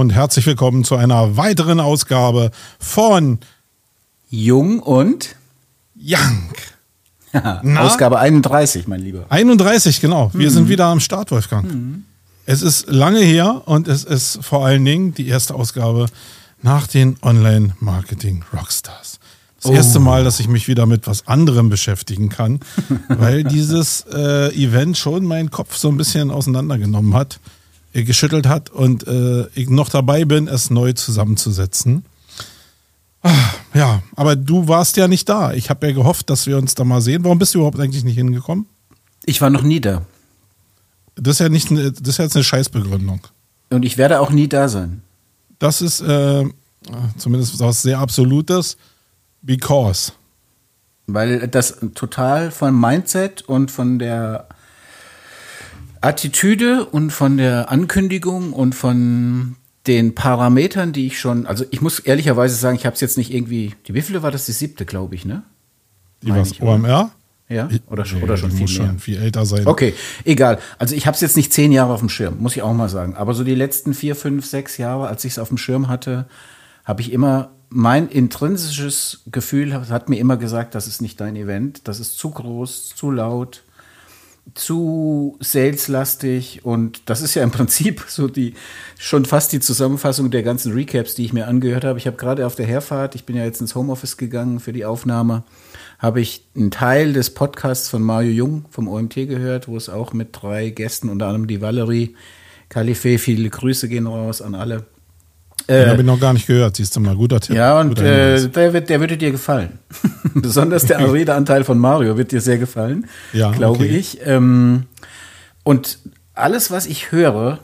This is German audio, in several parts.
und herzlich willkommen zu einer weiteren Ausgabe von Jung und Young. Ausgabe 31, mein Lieber. 31, genau. Wir mhm. sind wieder am Start, Wolfgang. Mhm. Es ist lange her und es ist vor allen Dingen die erste Ausgabe nach den Online-Marketing-Rockstars. Das oh. erste Mal, dass ich mich wieder mit was anderem beschäftigen kann, weil dieses äh, Event schon meinen Kopf so ein bisschen auseinandergenommen hat, geschüttelt hat und äh, ich noch dabei bin, es neu zusammenzusetzen. Ah, ja, aber du warst ja nicht da. Ich habe ja gehofft, dass wir uns da mal sehen. Warum bist du überhaupt eigentlich nicht hingekommen? Ich war noch nie da. Das ist ja nicht, das ist jetzt eine Scheißbegründung. Und ich werde auch nie da sein. Das ist äh, zumindest was sehr Absolutes. Because. Weil das total von Mindset und von der Attitüde und von der Ankündigung und von den Parametern, die ich schon, also ich muss ehrlicherweise sagen, ich habe es jetzt nicht irgendwie, die wievielte war das? Die siebte, glaube ich, ne? Die was, OMR? Ja, oder, nee, oder schon viel schon viel älter sein. Okay, egal. Also ich habe es jetzt nicht zehn Jahre auf dem Schirm, muss ich auch mal sagen. Aber so die letzten vier, fünf, sechs Jahre, als ich es auf dem Schirm hatte, habe ich immer mein intrinsisches Gefühl hat mir immer gesagt, das ist nicht dein Event, das ist zu groß, zu laut, zu saleslastig und das ist ja im Prinzip so die schon fast die Zusammenfassung der ganzen Recaps, die ich mir angehört habe. Ich habe gerade auf der Herfahrt, ich bin ja jetzt ins Homeoffice gegangen für die Aufnahme, habe ich einen Teil des Podcasts von Mario Jung vom OMT gehört, wo es auch mit drei Gästen, unter anderem die Valerie Kalife, viele Grüße gehen raus an alle den habe ich noch gar nicht gehört, siehst du mal, guter Tipp. Ja, und äh, der, wird, der würde dir gefallen. Besonders der Redeanteil von Mario wird dir sehr gefallen, ja, glaube okay. ich. Ähm, und alles, was ich höre,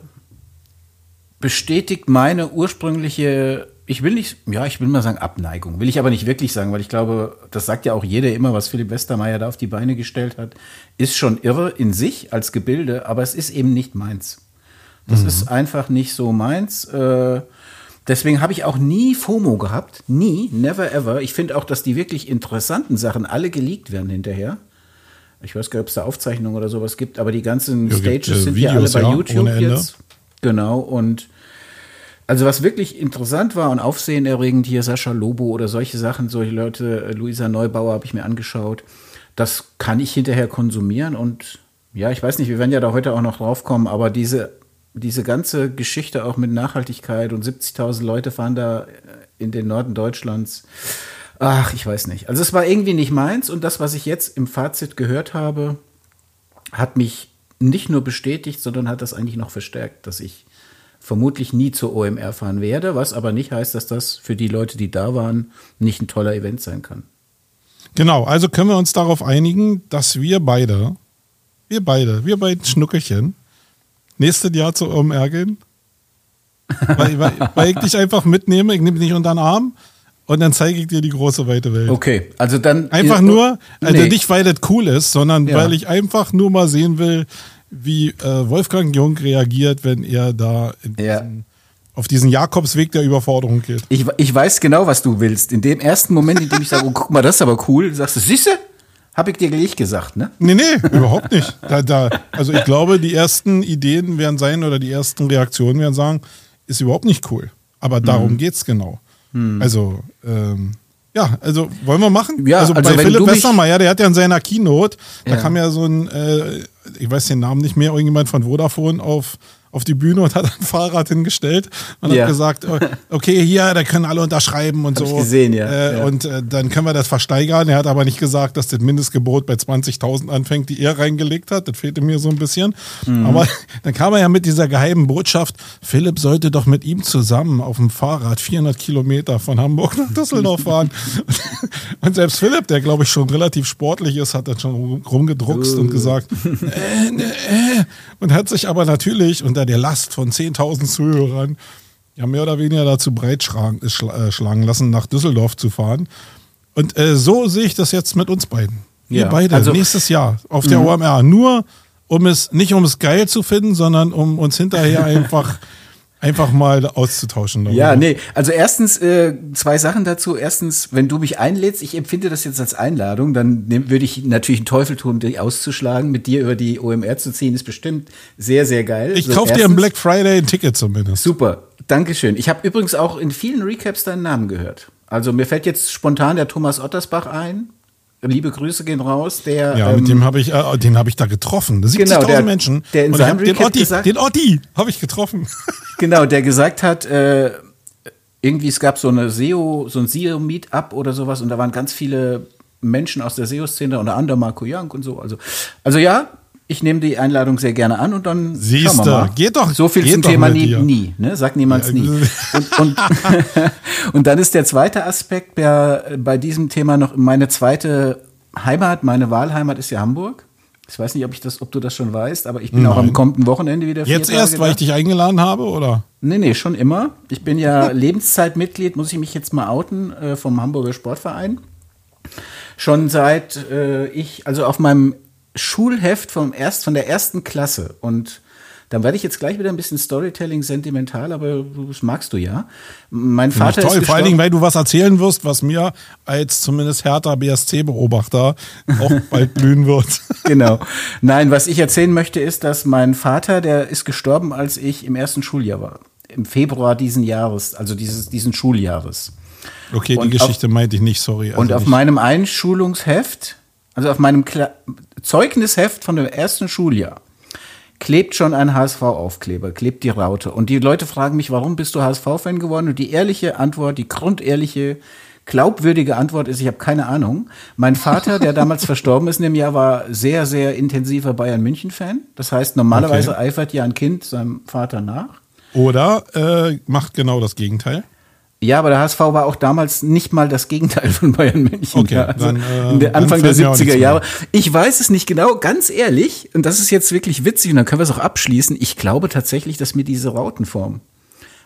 bestätigt meine ursprüngliche, ich will nicht, ja, ich will mal sagen Abneigung, will ich aber nicht wirklich sagen, weil ich glaube, das sagt ja auch jeder immer, was Philipp Westermeier da auf die Beine gestellt hat, ist schon irre in sich als Gebilde, aber es ist eben nicht meins. Das mhm. ist einfach nicht so meins. Äh, Deswegen habe ich auch nie FOMO gehabt. Nie, never ever. Ich finde auch, dass die wirklich interessanten Sachen alle geleakt werden hinterher. Ich weiß gar nicht, ob es da Aufzeichnungen oder sowas gibt, aber die ganzen ja, Stages gibt, äh, sind ja alle bei ja, YouTube jetzt. Genau. Und also was wirklich interessant war und aufsehenerregend hier Sascha Lobo oder solche Sachen, solche Leute, äh, Luisa Neubauer habe ich mir angeschaut. Das kann ich hinterher konsumieren und ja, ich weiß nicht, wir werden ja da heute auch noch drauf kommen, aber diese diese ganze Geschichte auch mit Nachhaltigkeit und 70.000 Leute fahren da äh, in den Norden Deutschlands. Ach, ich weiß nicht. Also es war irgendwie nicht meins und das, was ich jetzt im Fazit gehört habe, hat mich nicht nur bestätigt, sondern hat das eigentlich noch verstärkt, dass ich vermutlich nie zur OMR fahren werde, was aber nicht heißt, dass das für die Leute, die da waren, nicht ein toller Event sein kann. Genau, also können wir uns darauf einigen, dass wir beide, wir beide, wir beiden Schnuckelchen, nächstes Jahr zu OMR gehen? weil, weil, weil, ich dich einfach mitnehme, ich nehme dich unter den Arm und dann zeige ich dir die große weite Welt. Okay, also dann. Einfach nur, also nee. nicht weil das cool ist, sondern ja. weil ich einfach nur mal sehen will, wie äh, Wolfgang Jung reagiert, wenn er da ja. auf diesen Jakobsweg der Überforderung geht. Ich, ich weiß genau, was du willst. In dem ersten Moment, in dem ich sage, oh, guck mal, das ist aber cool, sagst du, siehste? Hab ich dir gleich gesagt, ne? Nee, nee, überhaupt nicht. Da, da, also ich glaube, die ersten Ideen werden sein oder die ersten Reaktionen werden sagen, ist überhaupt nicht cool. Aber darum mhm. geht's genau. Mhm. Also, ähm, ja, also wollen wir machen? Ja, also, also bei Philipp Westermeier, der hat ja in seiner Keynote, da ja. kam ja so ein, äh, ich weiß den Namen nicht mehr, irgendjemand von Vodafone auf auf die Bühne und hat ein Fahrrad hingestellt und ja. hat gesagt, oh, okay, hier, da können alle unterschreiben und Hab so. Ich gesehen, ja. Äh, ja. Und äh, dann können wir das versteigern. Er hat aber nicht gesagt, dass das Mindestgebot bei 20.000 anfängt, die er reingelegt hat. Das fehlte mir so ein bisschen. Mhm. Aber dann kam er ja mit dieser geheimen Botschaft, Philipp sollte doch mit ihm zusammen auf dem Fahrrad 400 Kilometer von Hamburg nach Düsseldorf fahren. und selbst Philipp, der glaube ich schon relativ sportlich ist, hat dann schon rumgedruckst uh. und gesagt, äh, äh, und hat sich aber natürlich unter der Last von 10.000 Zuhörern ja mehr oder weniger dazu breitschlagen äh, lassen, nach Düsseldorf zu fahren. Und äh, so sehe ich das jetzt mit uns beiden. Wir ja, beide also, nächstes Jahr auf der OMR. Nur um es, nicht um es geil zu finden, sondern um uns hinterher einfach Einfach mal auszutauschen. Darüber. Ja, nee. Also erstens äh, zwei Sachen dazu. Erstens, wenn du mich einlädst, ich empfinde das jetzt als Einladung, dann würde ich natürlich einen Teufel tun, dich auszuschlagen. Mit dir über die OMR zu ziehen, ist bestimmt sehr, sehr geil. Ich so, kaufe dir am Black Friday ein Ticket zumindest. Super. Dankeschön. Ich habe übrigens auch in vielen Recaps deinen Namen gehört. Also mir fällt jetzt spontan der Thomas Ottersbach ein. Liebe Grüße gehen raus. Der, Ja, ähm, mit dem habe ich, äh, den habe ich da getroffen. 70.000 Genau, Menschen. der in Und hab den Otti, gesagt- den Otti habe ich getroffen. Genau, der gesagt hat, äh, irgendwie es gab so eine SEO, so ein SEO-Meetup oder sowas und da waren ganz viele Menschen aus der SEO-Szene, unter anderem Marco Young und so. Also, also ja, ich nehme die Einladung sehr gerne an und dann Siehste, schauen wir mal. geht doch- So viel zum Thema nie, nie, ne? Sag niemals Ja, nie. Und, und, und dann ist der zweite Aspekt der, bei diesem Thema noch meine zweite Heimat, meine Wahlheimat ist ja Hamburg. Ich weiß nicht, ob ich das, ob du das schon weißt, aber ich bin auch am kommenden Wochenende wieder Jetzt Tage erst, weil da. ich dich eingeladen habe, oder? Nee, nee, schon immer. Ich bin ja Lebenszeitmitglied, muss ich mich jetzt mal outen, äh, vom Hamburger Sportverein. Schon seit äh, ich, also auf meinem Schulheft vom erst, von der ersten Klasse und dann werde ich jetzt gleich wieder ein bisschen Storytelling sentimental, aber das magst du ja. Mein Vater ist toll. Vor allen. Dingen, weil du was erzählen wirst, was mir als zumindest Hertha BSC-Beobachter auch bald blühen wird. Genau. Nein, was ich erzählen möchte, ist, dass mein Vater, der ist gestorben, als ich im ersten Schuljahr war. Im Februar diesen Jahres, also dieses, diesen Schuljahres. Okay, die Und Geschichte meinte ich nicht, sorry. Und Also auf nicht- meinem Einschulungsheft, also auf meinem Kla Zeugnisheft von dem ersten Schuljahr, klebt schon ein HSV-Aufkleber, klebt die Raute. Und die Leute fragen mich, warum bist du HSV-Fan geworden? Und die ehrliche Antwort, die grundehrliche, glaubwürdige Antwort ist, ich habe keine Ahnung. Mein Vater, der damals verstorben ist in dem Jahr, war sehr, sehr intensiver Bayern-München-Fan. Das heißt, normalerweise Okay. eifert ja ein Kind seinem Vater nach. Oder äh, macht genau das Gegenteil. Ja, aber der HSV war auch damals nicht mal das Gegenteil von Bayern München. Okay, ja, also dann, äh, in der dann Anfang der fällt mir auch 70er nichts mehr. Jahre. Ich weiß es nicht genau, ganz ehrlich, und das ist jetzt wirklich witzig, und dann können wir es auch abschließen. Ich glaube tatsächlich, dass mir diese Rautenform.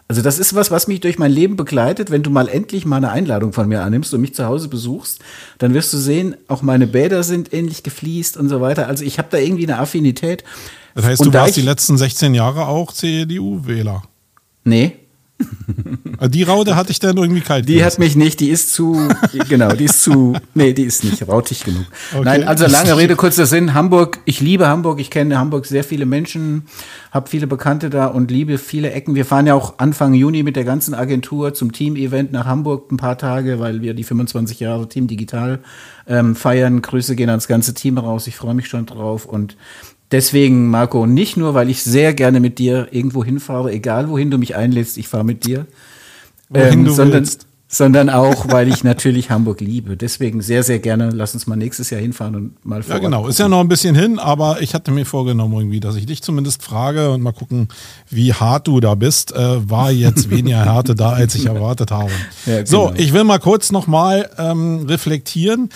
Also das ist was, was mich durch mein Leben begleitet. Wenn du mal endlich mal eine Einladung von mir annimmst und mich zu Hause besuchst, dann wirst du sehen, auch meine Bäder sind ähnlich gefliest und so weiter. Also ich habe da irgendwie eine Affinität. Das heißt, Und du da warst die letzten 16 Jahre auch CDU-Wähler. Nee, Äh, Die Raude hatte ich dann irgendwie kalt. Die gelassen. hat mich nicht, die ist zu, genau, die ist zu, nee, die ist nicht rautig genug. Okay. Nein, also lange Rede, kurzer Sinn. Hamburg, ich liebe Hamburg, ich kenne Hamburg sehr viele Menschen, habe viele Bekannte da und liebe viele Ecken. Wir fahren ja auch Anfang Juni mit der ganzen Agentur zum Team-Event nach Hamburg ein paar Tage, weil wir die 25 Jahre Team Digital ähm, feiern. Grüße gehen ans ganze Team raus, ich freue mich schon drauf und Deswegen, Marco, nicht nur, weil ich sehr gerne mit dir irgendwo hinfahre, egal wohin du mich einlädst, ich fahre mit dir. Wohin du sondern, willst. sondern auch, weil ich natürlich Hamburg liebe. Deswegen sehr, sehr gerne, lass uns mal nächstes Jahr hinfahren und mal vor Ja, genau. Ist ja noch ein bisschen hin, aber ich hatte mir vorgenommen irgendwie, dass ich dich zumindest frage und mal gucken, wie hart du da bist. Äh, war jetzt weniger Härte da, als ich erwartet habe. Ja, So, genau. ich will mal kurz nochmal ähm, reflektieren.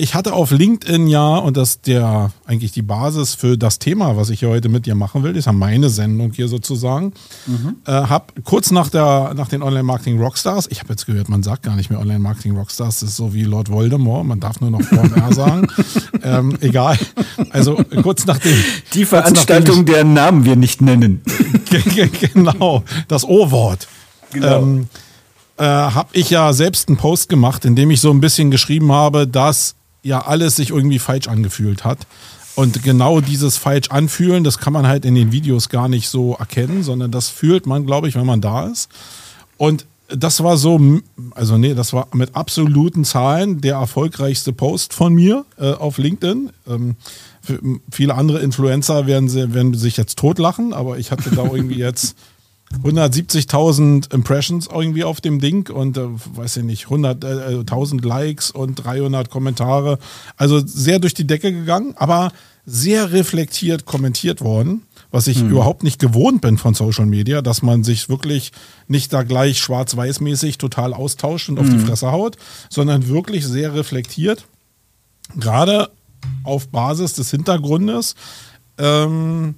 Ich hatte auf LinkedIn ja, und das ist der eigentlich die Basis für das Thema, was ich hier heute mit dir machen will, ist ja meine Sendung hier sozusagen. Äh, hab kurz nach der nach den Online Marketing Rockstars, ich habe jetzt gehört, man sagt gar nicht mehr Online Marketing Rockstars, das ist so wie Lord Voldemort, man darf nur noch VMR sagen. ähm, egal. Also kurz nachdem Die kurz nachdem Veranstaltung, deren Namen wir nicht nennen. ich, genau, das O-Wort. Genau. Ähm, äh, habe ich ja selbst einen Post gemacht, in dem ich so ein bisschen geschrieben habe, dass ja alles sich irgendwie falsch angefühlt hat. Und genau dieses falsch anfühlen, das kann man halt in den Videos gar nicht so erkennen, sondern das fühlt man, glaube ich, wenn man da ist. Und das war so, also nee, das war mit absoluten Zahlen der erfolgreichste Post von mir äh, auf LinkedIn. Ähm, viele andere Influencer werden, werden sich jetzt totlachen, aber ich hatte da irgendwie jetzt 170.000 Impressions irgendwie auf dem Ding und äh, weiß ich nicht, 100, äh, 1000 Likes und 300 Kommentare. Also sehr durch die Decke gegangen, aber sehr reflektiert kommentiert worden, was ich überhaupt nicht gewohnt bin von Social Media, dass man sich wirklich nicht da gleich schwarz-weiß-mäßig total austauscht und auf die Fresse haut, sondern wirklich sehr reflektiert. Gerade auf Basis des Hintergrundes, ähm,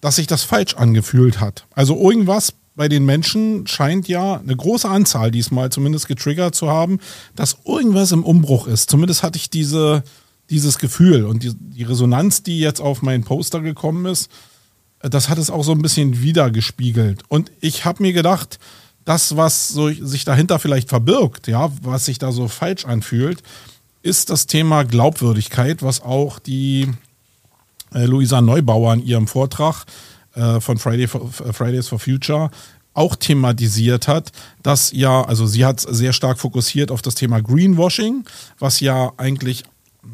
dass sich das falsch angefühlt hat. Also irgendwas bei den Menschen scheint ja eine große Anzahl diesmal zumindest getriggert zu haben, dass irgendwas im Umbruch ist. Zumindest hatte ich diese, dieses Gefühl und die, die Resonanz, die jetzt auf meinen Poster gekommen ist, das hat es auch so ein bisschen wiedergespiegelt. Und ich habe mir gedacht, das, was so sich dahinter vielleicht verbirgt, ja, was sich da so falsch anfühlt, ist das Thema Glaubwürdigkeit, was auch die Luisa Neubauer in ihrem Vortrag äh, von Friday for, Fridays for Future auch thematisiert hat, dass ja, also sie hat sehr stark fokussiert auf das Thema Greenwashing, was ja eigentlich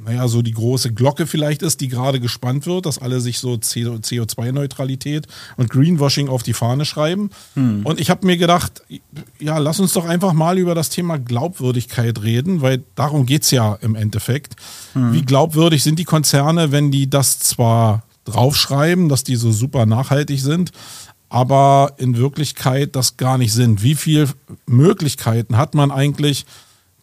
naja, so die große Glocke vielleicht ist, die gerade gespannt wird, dass alle sich so CO2-Neutralität und Greenwashing auf die Fahne schreiben. Hm. Und ich habe mir gedacht, ja, lass uns doch einfach mal über das Thema Glaubwürdigkeit reden, weil darum geht es ja im Endeffekt. Hm. Wie glaubwürdig sind die Konzerne, wenn die das zwar draufschreiben, dass die so super nachhaltig sind, aber in Wirklichkeit das gar nicht sind. Wie viele Möglichkeiten hat man eigentlich,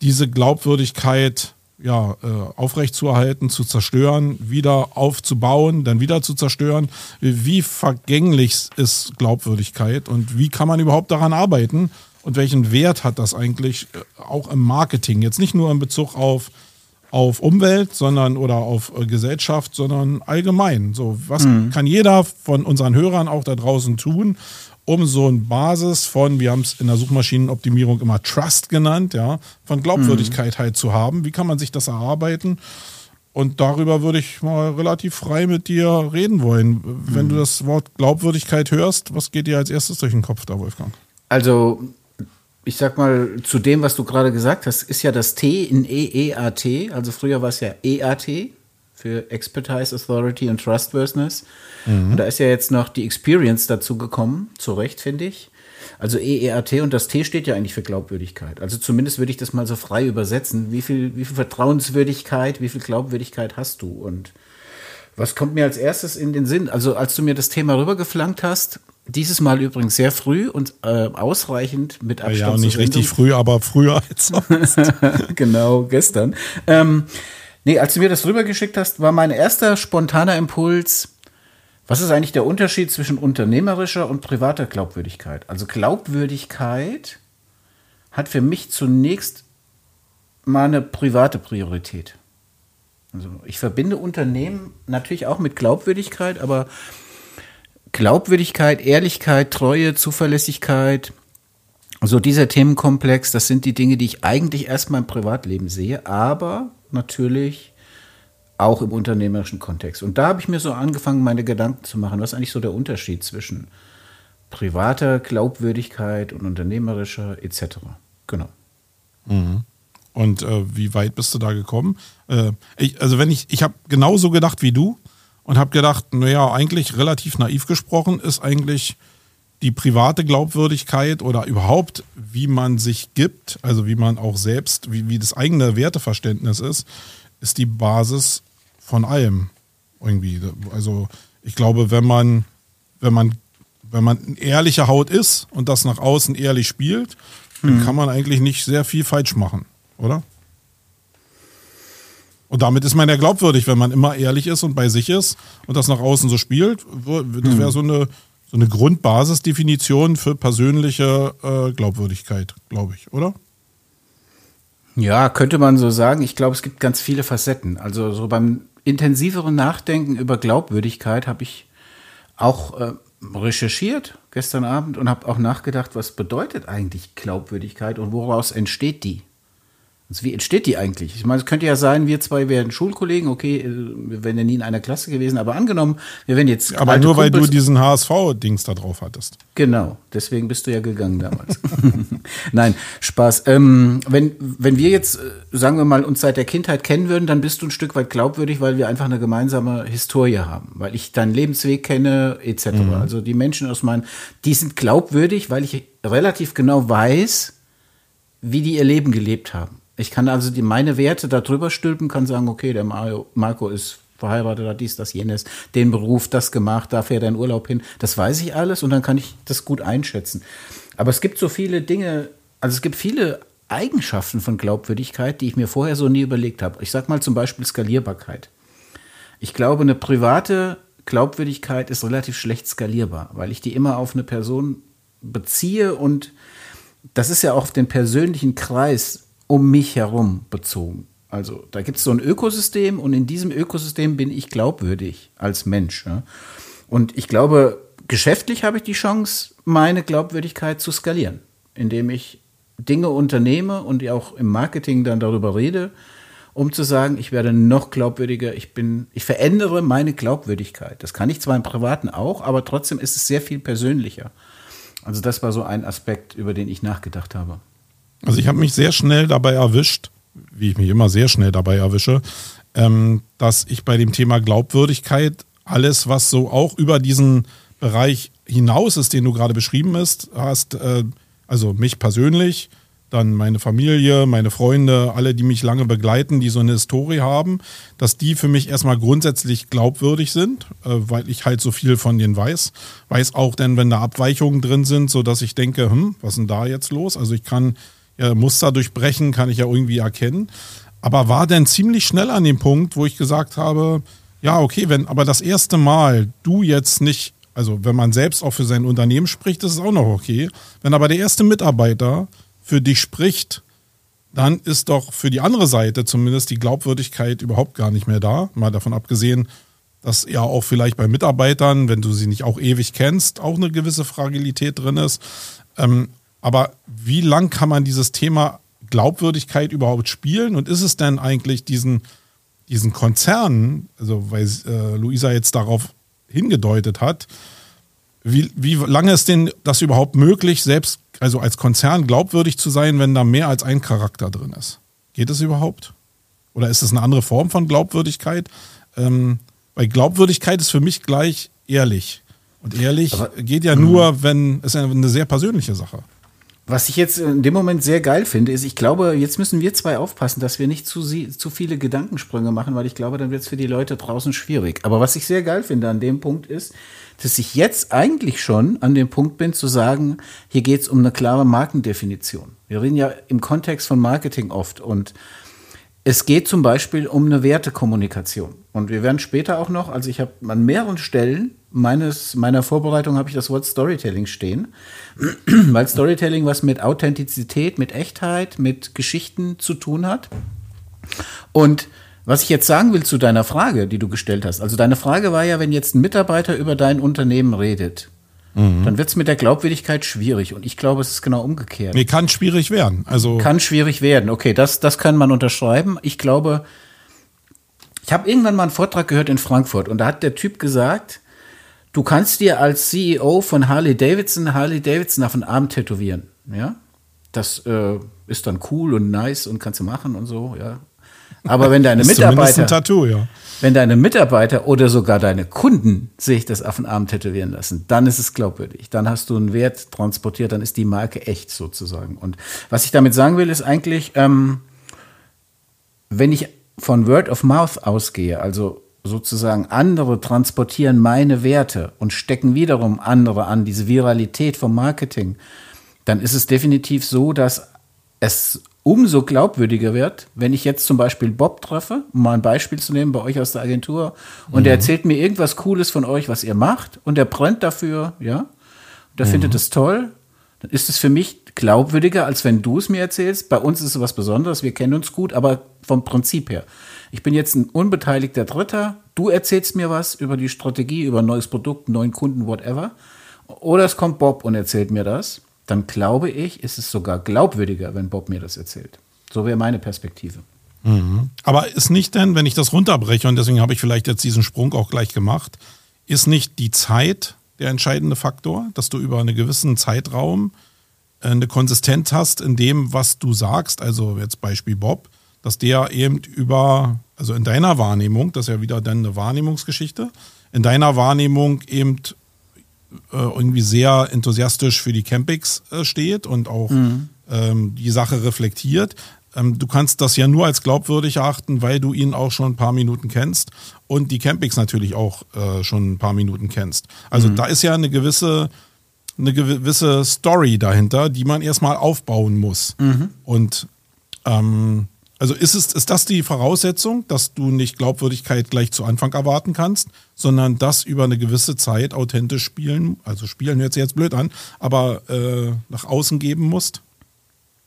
diese Glaubwürdigkeit ja, äh, aufrechtzuerhalten, zu zerstören, wieder aufzubauen, dann wieder zu zerstören. Wie vergänglich ist Glaubwürdigkeit und wie kann man überhaupt daran arbeiten und welchen Wert hat das eigentlich äh, auch im Marketing? Jetzt nicht nur in Bezug auf, auf Umwelt, sondern oder auf äh, Gesellschaft, sondern allgemein. So, was mhm. kann jeder von unseren Hörern auch da draußen tun, um so eine Basis von, wir haben es in der Suchmaschinenoptimierung immer Trust genannt, ja, von Glaubwürdigkeit halt zu haben. Wie kann man sich das erarbeiten? Und darüber würde ich mal relativ frei mit dir reden wollen. Wenn mhm. du das Wort Glaubwürdigkeit hörst, was geht dir als erstes durch den Kopf da, Wolfgang? Also, ich sag mal, zu dem, was du gerade gesagt hast, ist ja das T in EEAT. Also früher war es ja EAT für Expertise, Authority und Trustworthiness. Mhm. Und da ist ja jetzt noch die Experience dazu gekommen, zu Recht, finde ich. Also EEAT und das T steht ja eigentlich für Glaubwürdigkeit. Also zumindest würde ich das mal so frei übersetzen. Wie viel, wie viel Vertrauenswürdigkeit, wie viel Glaubwürdigkeit hast du? Und was kommt mir als erstes in den Sinn? Also als du mir das Thema rübergeflankt hast, dieses Mal übrigens sehr früh und äh, ausreichend mit Abstand. Ja, nicht richtig früh, aber früher als sonst. genau, gestern. Ähm, nee, als du mir das rübergeschickt hast, war mein erster spontaner Impuls, was ist eigentlich der Unterschied zwischen unternehmerischer und privater Glaubwürdigkeit? Also Glaubwürdigkeit hat für mich zunächst mal eine private Priorität. Also ich verbinde Unternehmen natürlich auch mit Glaubwürdigkeit, aber Glaubwürdigkeit, Ehrlichkeit, Treue, Zuverlässigkeit, so dieser Themenkomplex, das sind die Dinge, die ich eigentlich erstmal im Privatleben sehe, aber natürlich auch im unternehmerischen Kontext. Und da habe ich mir so angefangen, meine Gedanken zu machen, was ist eigentlich so der Unterschied zwischen privater Glaubwürdigkeit und unternehmerischer etc. Genau. Mhm. Und äh, wie weit bist du da gekommen? Äh, ich, also wenn ich, ich habe genauso gedacht wie du und habe gedacht, naja, eigentlich relativ naiv gesprochen ist eigentlich die private Glaubwürdigkeit oder überhaupt, wie man sich gibt, also wie man auch selbst, wie, wie das eigene Werteverständnis ist, ist die Basis von allem irgendwie. Also ich glaube, wenn man, wenn man, wenn man ehrliche Haut ist und das nach außen ehrlich spielt, dann mhm. kann man eigentlich nicht sehr viel falsch machen, oder? Und damit ist man ja glaubwürdig, wenn man immer ehrlich ist und bei sich ist und das nach außen so spielt. Das wäre so eine, so eine Grundbasisdefinition für persönliche äh, Glaubwürdigkeit, glaube ich, oder? Ja, könnte man so sagen. Ich glaube, es gibt ganz viele Facetten. Also so beim intensiveren Nachdenken über Glaubwürdigkeit habe ich auch äh, recherchiert gestern Abend und habe auch nachgedacht, was bedeutet eigentlich Glaubwürdigkeit und woraus entsteht die? Also wie entsteht die eigentlich? Ich meine, es könnte ja sein, wir zwei wären Schulkollegen, okay, äh, wir wären ja nie in einer Klasse gewesen, aber angenommen, wir wären jetzt. Aber nur weil du diesen HSV-Dings da drauf hattest. Genau, deswegen bist du ja gegangen damals. Nein, Spaß. Ähm, wenn, wenn wir jetzt, äh, sagen wir mal, uns seit der Kindheit kennen würden, dann bist du ein Stück weit glaubwürdig, weil wir einfach eine gemeinsame Historie haben, weil ich deinen Lebensweg kenne, etc. Mhm. Also die Menschen aus meinem, die sind glaubwürdig, weil ich relativ genau weiß, wie die ihr Leben gelebt haben. Ich kann also die, meine Werte da drüber stülpen, kann sagen, okay, der Mario, Marco ist verheiratet, hat dies, das, jenes, den Beruf, das gemacht, da fährt er in Urlaub hin. Das weiß ich alles und dann kann ich das gut einschätzen. Aber es gibt so viele Dinge, also es gibt viele Eigenschaften von Glaubwürdigkeit, die ich mir vorher so nie überlegt habe. Ich sage mal zum Beispiel Skalierbarkeit. Ich glaube, eine private Glaubwürdigkeit ist relativ schlecht skalierbar, weil ich die immer auf eine Person beziehe und das ist ja auch auf den persönlichen Kreis um mich herum bezogen. Also da gibt es so ein Ökosystem und in diesem Ökosystem bin ich glaubwürdig als Mensch. Ja? Und ich glaube, geschäftlich habe ich die Chance, meine Glaubwürdigkeit zu skalieren, indem ich Dinge unternehme und auch im Marketing dann darüber rede, um zu sagen, ich werde noch glaubwürdiger, ich bin, ich verändere meine Glaubwürdigkeit. Das kann ich zwar im Privaten auch, aber trotzdem ist es sehr viel persönlicher. Also das war so ein Aspekt, über den ich nachgedacht habe. Also ich habe mich sehr schnell dabei erwischt, wie ich mich immer sehr schnell dabei erwische, ähm, dass ich bei dem Thema Glaubwürdigkeit alles, was so auch über diesen Bereich hinaus ist, den du gerade beschrieben hast, äh, also mich persönlich, dann meine Familie, meine Freunde, alle, die mich lange begleiten, die so eine Historie haben, dass die für mich erstmal grundsätzlich glaubwürdig sind, äh, weil ich halt so viel von denen weiß. Weiß auch denn, wenn da Abweichungen drin sind, so dass ich denke, hm, was ist denn da jetzt los? Also ich kann ja, Muster durchbrechen, kann ich ja irgendwie erkennen. Aber war dann ziemlich schnell an dem Punkt, wo ich gesagt habe, ja, okay, wenn aber das erste Mal du jetzt nicht, also wenn man selbst auch für sein Unternehmen spricht, ist es auch noch okay. Wenn aber der erste Mitarbeiter für dich spricht, dann ist doch für die andere Seite zumindest die Glaubwürdigkeit überhaupt gar nicht mehr da. Mal davon abgesehen, dass ja auch vielleicht bei Mitarbeitern, wenn du sie nicht auch ewig kennst, auch eine gewisse Fragilität drin ist. Ähm, aber wie lang kann man dieses Thema Glaubwürdigkeit überhaupt spielen? Und ist es denn eigentlich diesen, diesen Konzernen, also weil äh, Luisa jetzt darauf hingedeutet hat, wie, wie lange ist denn das überhaupt möglich, selbst also als Konzern glaubwürdig zu sein, wenn da mehr als ein Charakter drin ist? Geht es überhaupt? Oder ist es eine andere Form von Glaubwürdigkeit? Ähm, weil Glaubwürdigkeit ist für mich gleich ehrlich. Und ehrlich Aber, geht ja nur, wenn es eine sehr persönliche Sache. Was ich jetzt in dem Moment sehr geil finde, ist, ich glaube, jetzt müssen wir zwei aufpassen, dass wir nicht zu, zu viele Gedankensprünge machen, weil ich glaube, dann wird es für die Leute draußen schwierig. Aber was ich sehr geil finde an dem Punkt ist, dass ich jetzt eigentlich schon an dem Punkt bin zu sagen, hier geht es um eine klare Markendefinition. Wir reden ja im Kontext von Marketing oft und es geht zum Beispiel um eine Wertekommunikation. Und wir werden später auch noch, also ich habe an mehreren Stellen meines, meiner Vorbereitung habe ich das Wort Storytelling stehen, weil Storytelling was mit Authentizität, mit Echtheit, mit Geschichten zu tun hat. Und was ich jetzt sagen will zu deiner Frage, die du gestellt hast, also deine Frage war ja, wenn jetzt ein Mitarbeiter über dein Unternehmen redet, mhm. dann wird es mit der Glaubwürdigkeit schwierig. Und ich glaube, es ist genau umgekehrt. Nee, kann schwierig werden. Also kann schwierig werden. Okay, das, das kann man unterschreiben. Ich glaube, ich habe irgendwann mal einen Vortrag gehört in Frankfurt und da hat der Typ gesagt, du kannst dir als CEO von Harley Davidson Harley Davidson auf den Arm tätowieren. Ja, das äh, ist dann cool und nice und kannst du machen und so. Ja, aber wenn deine Mitarbeiter, Tattoo, ja. wenn deine Mitarbeiter oder sogar deine Kunden sich das auf den Arm tätowieren lassen, dann ist es glaubwürdig. Dann hast du einen Wert transportiert, dann ist die Marke echt sozusagen. Und was ich damit sagen will, ist eigentlich, ähm, wenn ich von Word of Mouth ausgehe, also sozusagen andere transportieren meine Werte und stecken wiederum andere an, diese Viralität vom Marketing, dann ist es definitiv so, dass es umso glaubwürdiger wird, wenn ich jetzt zum Beispiel Bob treffe, um mal ein Beispiel zu nehmen bei euch aus der Agentur, und mhm. er erzählt mir irgendwas Cooles von euch, was ihr macht, und er brennt dafür, ja, und er mhm. findet es toll, dann ist es für mich glaubwürdiger, als wenn du es mir erzählst. Bei uns ist es was Besonderes, wir kennen uns gut, aber vom Prinzip her. Ich bin jetzt ein unbeteiligter Dritter, du erzählst mir was über die Strategie, über ein neues Produkt, neuen Kunden, whatever. Oder es kommt Bob und erzählt mir das dann glaube ich, ist es sogar glaubwürdiger, wenn Bob mir das erzählt. So wäre meine Perspektive. Mhm. Aber ist nicht denn, wenn ich das runterbreche, und deswegen habe ich vielleicht jetzt diesen Sprung auch gleich gemacht, ist nicht die Zeit der entscheidende Faktor, dass du über einen gewissen Zeitraum äh, eine Konsistenz hast in dem, was du sagst, also jetzt Beispiel Bob, dass der eben über, also in deiner Wahrnehmung, das ist ja wieder dann eine Wahrnehmungsgeschichte, in deiner Wahrnehmung eben äh, irgendwie sehr enthusiastisch für die Campings äh, steht und auch mhm. ähm, die Sache reflektiert. Ähm, du kannst das ja nur als glaubwürdig erachten, weil du ihn auch schon ein paar Minuten kennst und die Campings natürlich auch äh, schon ein paar Minuten kennst. Also mhm. da ist ja eine gewisse eine gewisse Story dahinter, die man erstmal aufbauen muss. Mhm. Und ähm, also ist, es, ist das die Voraussetzung, dass du nicht Glaubwürdigkeit gleich zu Anfang erwarten kannst, sondern das über eine gewisse Zeit authentisch spielen, also spielen hört sich jetzt blöd an, aber äh, nach außen geben musst?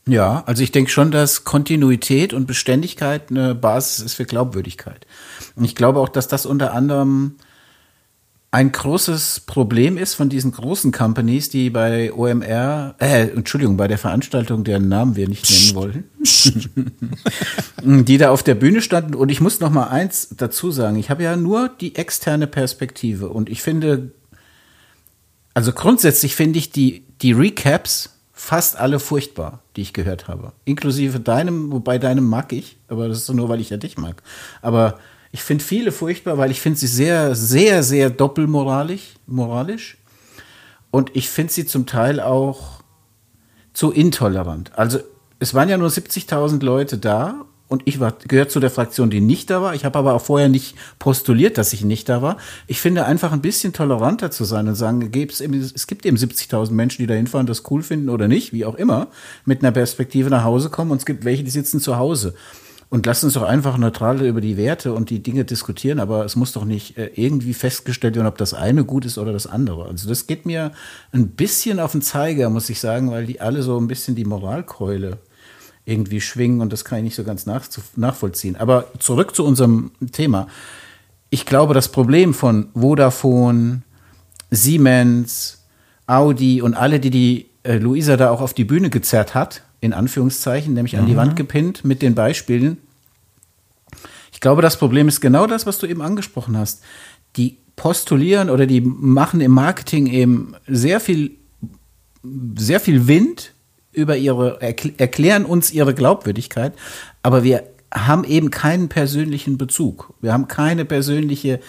Ja, also ich denke schon, dass Kontinuität und Beständigkeit eine Basis ist für Glaubwürdigkeit. Und ich glaube auch, dass das unter anderem ein großes Problem ist von diesen großen Companies, die bei OMR, äh, Entschuldigung, bei der Veranstaltung, deren Namen wir nicht nennen wollen, die da auf der Bühne standen. Und ich muss noch mal eins dazu sagen. Ich habe ja nur die externe Perspektive und ich finde, also grundsätzlich finde ich die die Recaps fast alle furchtbar, die ich gehört habe. Inklusive deinem, wobei deinem mag ich, aber das ist nur, weil ich ja dich mag. Aber ich finde viele furchtbar, weil ich finde sie sehr, sehr, sehr doppelmoralisch. Moralisch. Und ich finde sie zum Teil auch zu intolerant. Also es waren ja nur 70.000 Leute da und ich war, gehört zu der Fraktion, die nicht da war. Ich habe aber auch vorher nicht postuliert, dass ich nicht da war. Ich finde einfach ein bisschen toleranter zu sein und sagen, es gibt eben 70.000 Menschen, die da hinfahren, das cool finden oder nicht, wie auch immer, mit einer Perspektive nach Hause kommen und es gibt welche, die sitzen zu Hause. Und lass uns doch einfach neutral über die Werte und die Dinge diskutieren, aber es muss doch nicht äh, irgendwie festgestellt werden, ob das eine gut ist oder das andere. Also das geht mir ein bisschen auf den Zeiger, muss ich sagen, weil die alle so ein bisschen die Moralkeule irgendwie schwingen und das kann ich nicht so ganz nach, nachvollziehen. Aber zurück zu unserem Thema. Ich glaube, das Problem von Vodafone, Siemens, Audi und alle, die die äh, Luisa da auch auf die Bühne gezerrt hat, in Anführungszeichen, nämlich mhm. an die mhm. Wand gepinnt mit den Beispielen. Ich glaube, das Problem ist genau das, was du eben angesprochen hast. Die postulieren oder die machen im Marketing eben sehr viel, sehr viel Wind über ihre, erklären uns ihre Glaubwürdigkeit, aber wir haben eben keinen persönlichen Bezug. Wir haben keine persönliche,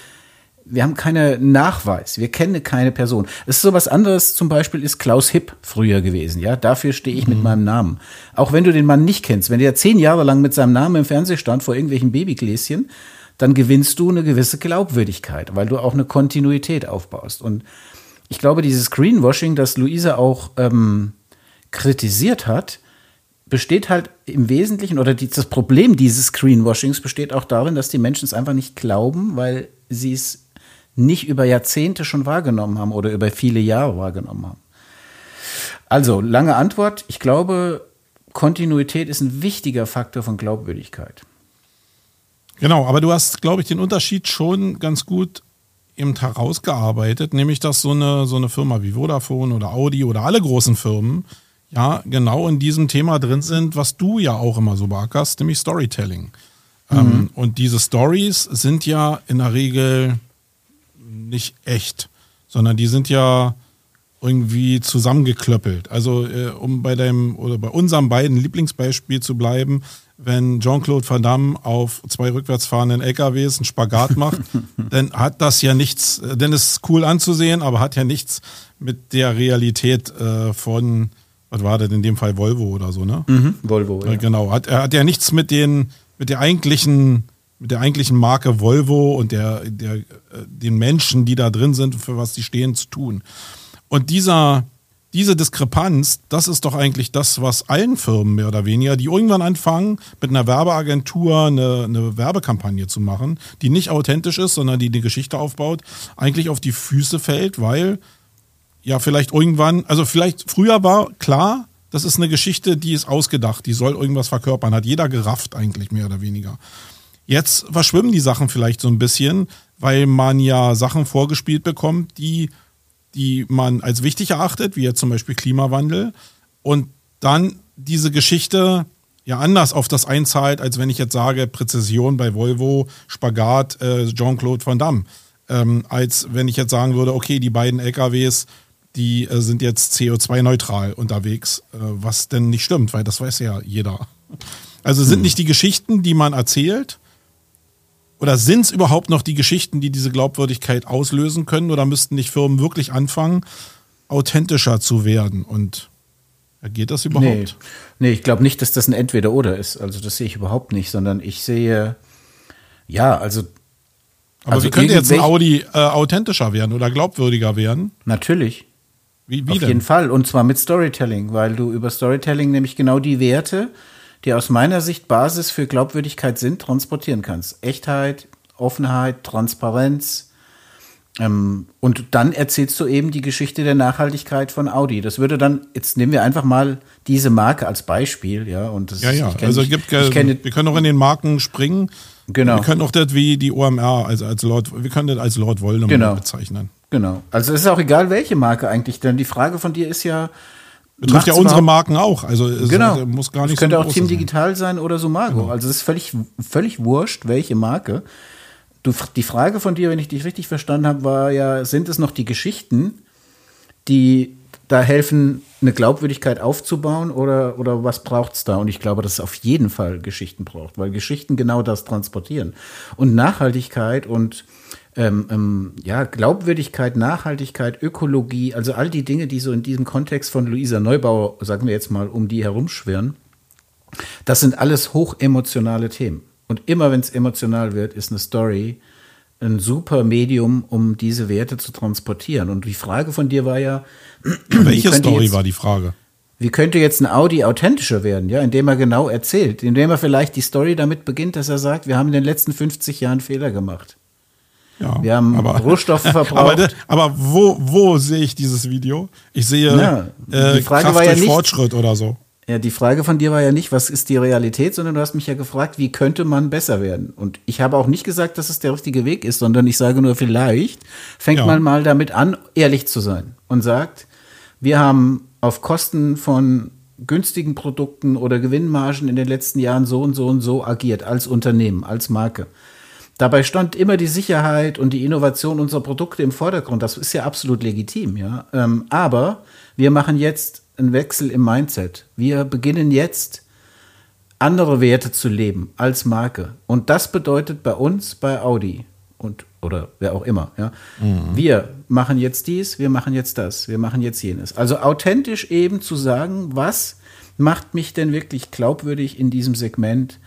wir haben keinen Nachweis. Wir kennen keine Person. Es ist so was anderes, zum Beispiel ist Klaus Hipp früher gewesen, ja. Dafür stehe ich mhm. mit meinem Namen. Auch wenn du den Mann nicht kennst, wenn der zehn Jahre lang mit seinem Namen im Fernsehen stand vor irgendwelchen Babygläschen, dann gewinnst du eine gewisse Glaubwürdigkeit, weil du auch eine Kontinuität aufbaust. Und ich glaube, dieses Greenwashing, das Luisa auch ähm, kritisiert hat, besteht halt im Wesentlichen, oder die, das Problem dieses Screenwashings besteht auch darin, dass die Menschen es einfach nicht glauben, weil sie es nicht über Jahrzehnte schon wahrgenommen haben oder über viele Jahre wahrgenommen haben. Also, lange Antwort. Ich glaube, Kontinuität ist ein wichtiger Faktor von Glaubwürdigkeit. Genau, aber du hast, glaube ich, den Unterschied schon ganz gut eben herausgearbeitet, nämlich dass so eine, so eine Firma wie Vodafone oder Audi oder alle großen Firmen ja genau in diesem Thema drin sind, was du ja auch immer so beackerst, nämlich Storytelling. Mhm. Ähm, und diese Stories sind ja in der Regel nicht echt, sondern die sind ja irgendwie zusammengeklöppelt. Also äh, um bei deinem oder bei unserem beiden Lieblingsbeispiel zu bleiben, wenn Jean-Claude Van Damme auf zwei rückwärts fahrenden LKWs einen Spagat macht, dann hat das ja nichts, äh, denn es ist cool anzusehen, aber hat ja nichts mit der Realität äh, von was war das in dem Fall Volvo oder so, ne? Mhm, Volvo, ja. Genau. Hat, er hat ja nichts mit den, mit der eigentlichen, mit der eigentlichen Marke Volvo und der, der, äh, den Menschen, die da drin sind, für was die stehen, zu tun. Und dieser, diese Diskrepanz, das ist doch eigentlich das, was allen Firmen mehr oder weniger, die irgendwann anfangen, mit einer Werbeagentur eine, eine Werbekampagne zu machen, die nicht authentisch ist, sondern die eine Geschichte aufbaut, eigentlich auf die Füße fällt, weil ja vielleicht irgendwann, also vielleicht früher war klar, das ist eine Geschichte, die ist ausgedacht, die soll irgendwas verkörpern, hat jeder gerafft eigentlich mehr oder weniger. Jetzt verschwimmen die Sachen vielleicht so ein bisschen, weil man ja Sachen vorgespielt bekommt, die, die man als wichtig erachtet, wie jetzt zum Beispiel Klimawandel, und dann diese Geschichte ja anders auf das einzahlt, als wenn ich jetzt sage, Präzision bei Volvo, Spagat, äh, Jean-Claude Van Damme. Ähm, als wenn ich jetzt sagen würde, okay, die beiden LKWs die äh, sind jetzt CO2-neutral unterwegs, äh, was denn nicht stimmt, weil das weiß ja jeder. Also sind hm. nicht die Geschichten, die man erzählt, oder sind es überhaupt noch die Geschichten, die diese Glaubwürdigkeit auslösen können, oder müssten nicht Firmen wirklich anfangen, authentischer zu werden? Und geht das überhaupt? Nee, nee ich glaube nicht, dass das ein Entweder-Oder ist. Also das sehe ich überhaupt nicht, sondern ich sehe, ja, also aber also wie könnte jetzt ein Audi äh, authentischer werden oder glaubwürdiger werden? Natürlich. Wie, wie Auf denn? jeden Fall. Und zwar mit Storytelling, weil du über Storytelling nämlich genau die Werte, die aus meiner Sicht Basis für Glaubwürdigkeit sind, transportieren kannst. Echtheit, Offenheit, Transparenz. Ähm, und dann erzählst du eben die Geschichte der Nachhaltigkeit von Audi. Das würde dann, jetzt nehmen wir einfach mal diese Marke als Beispiel, ja. Und das, ja, ja. Also ich, gibt, ich kenne, wir können auch in den Marken springen. Genau. Wir können auch das wie die OMR, also als Lord, wir können das als Lord Voldemort genau. bezeichnen. Genau. Also es ist auch egal, welche Marke eigentlich, denn die Frage von dir ist ja. Betrifft ja unsere Marken auch. Also es genau. muss gar nicht es könnte so auch Team sein. Digital sein oder Sumago. Genau. Also es ist völlig, völlig wurscht, welche Marke. Du, die Frage von dir, wenn ich dich richtig verstanden habe, war ja, sind es noch die Geschichten, die da helfen, eine Glaubwürdigkeit aufzubauen oder, oder was braucht's da? Und ich glaube, dass es auf jeden Fall Geschichten braucht, weil Geschichten genau das transportieren. Und Nachhaltigkeit und ähm, ähm, ja, Glaubwürdigkeit, Nachhaltigkeit, Ökologie, also all die Dinge, die so in diesem Kontext von Luisa Neubauer, sagen wir jetzt mal, um die herumschwirren, das sind alles hochemotionale Themen. Und immer wenn es emotional wird, ist eine Story ein super Medium, um diese Werte zu transportieren. Und die Frage von dir war ja, welche Story jetzt, war die Frage? Wie könnte jetzt ein Audi authentischer werden, ja, indem er genau erzählt, indem er vielleicht die Story damit beginnt, dass er sagt, wir haben in den letzten 50 Jahren Fehler gemacht. Ja, wir haben aber, Rohstoffe verbraucht. Aber, aber, wo, wo sehe ich dieses Video? Ich sehe ja, die Frage Kraft war ja nicht, Fortschritt oder so. Ja, die Frage von dir war ja nicht, was ist die Realität, sondern du hast mich ja gefragt, wie könnte man besser werden? Und ich habe auch nicht gesagt, dass es der richtige Weg ist, sondern ich sage nur, vielleicht fängt ja. man mal damit an, ehrlich zu sein und sagt, wir haben auf Kosten von günstigen Produkten oder Gewinnmargen in den letzten Jahren so und so und so agiert als Unternehmen, als Marke. Dabei stand immer die Sicherheit und die Innovation unserer Produkte im Vordergrund. Das ist ja absolut legitim, ja. Ähm, aber wir machen jetzt ein Wechsel im Mindset. Wir beginnen jetzt andere Werte zu leben als Marke. Und das bedeutet bei uns, bei Audi und oder wer auch immer, ja. Mhm. Wir machen jetzt dies, wir machen jetzt das, wir machen jetzt jenes. Also authentisch eben zu sagen, was macht mich denn wirklich glaubwürdig in diesem Segment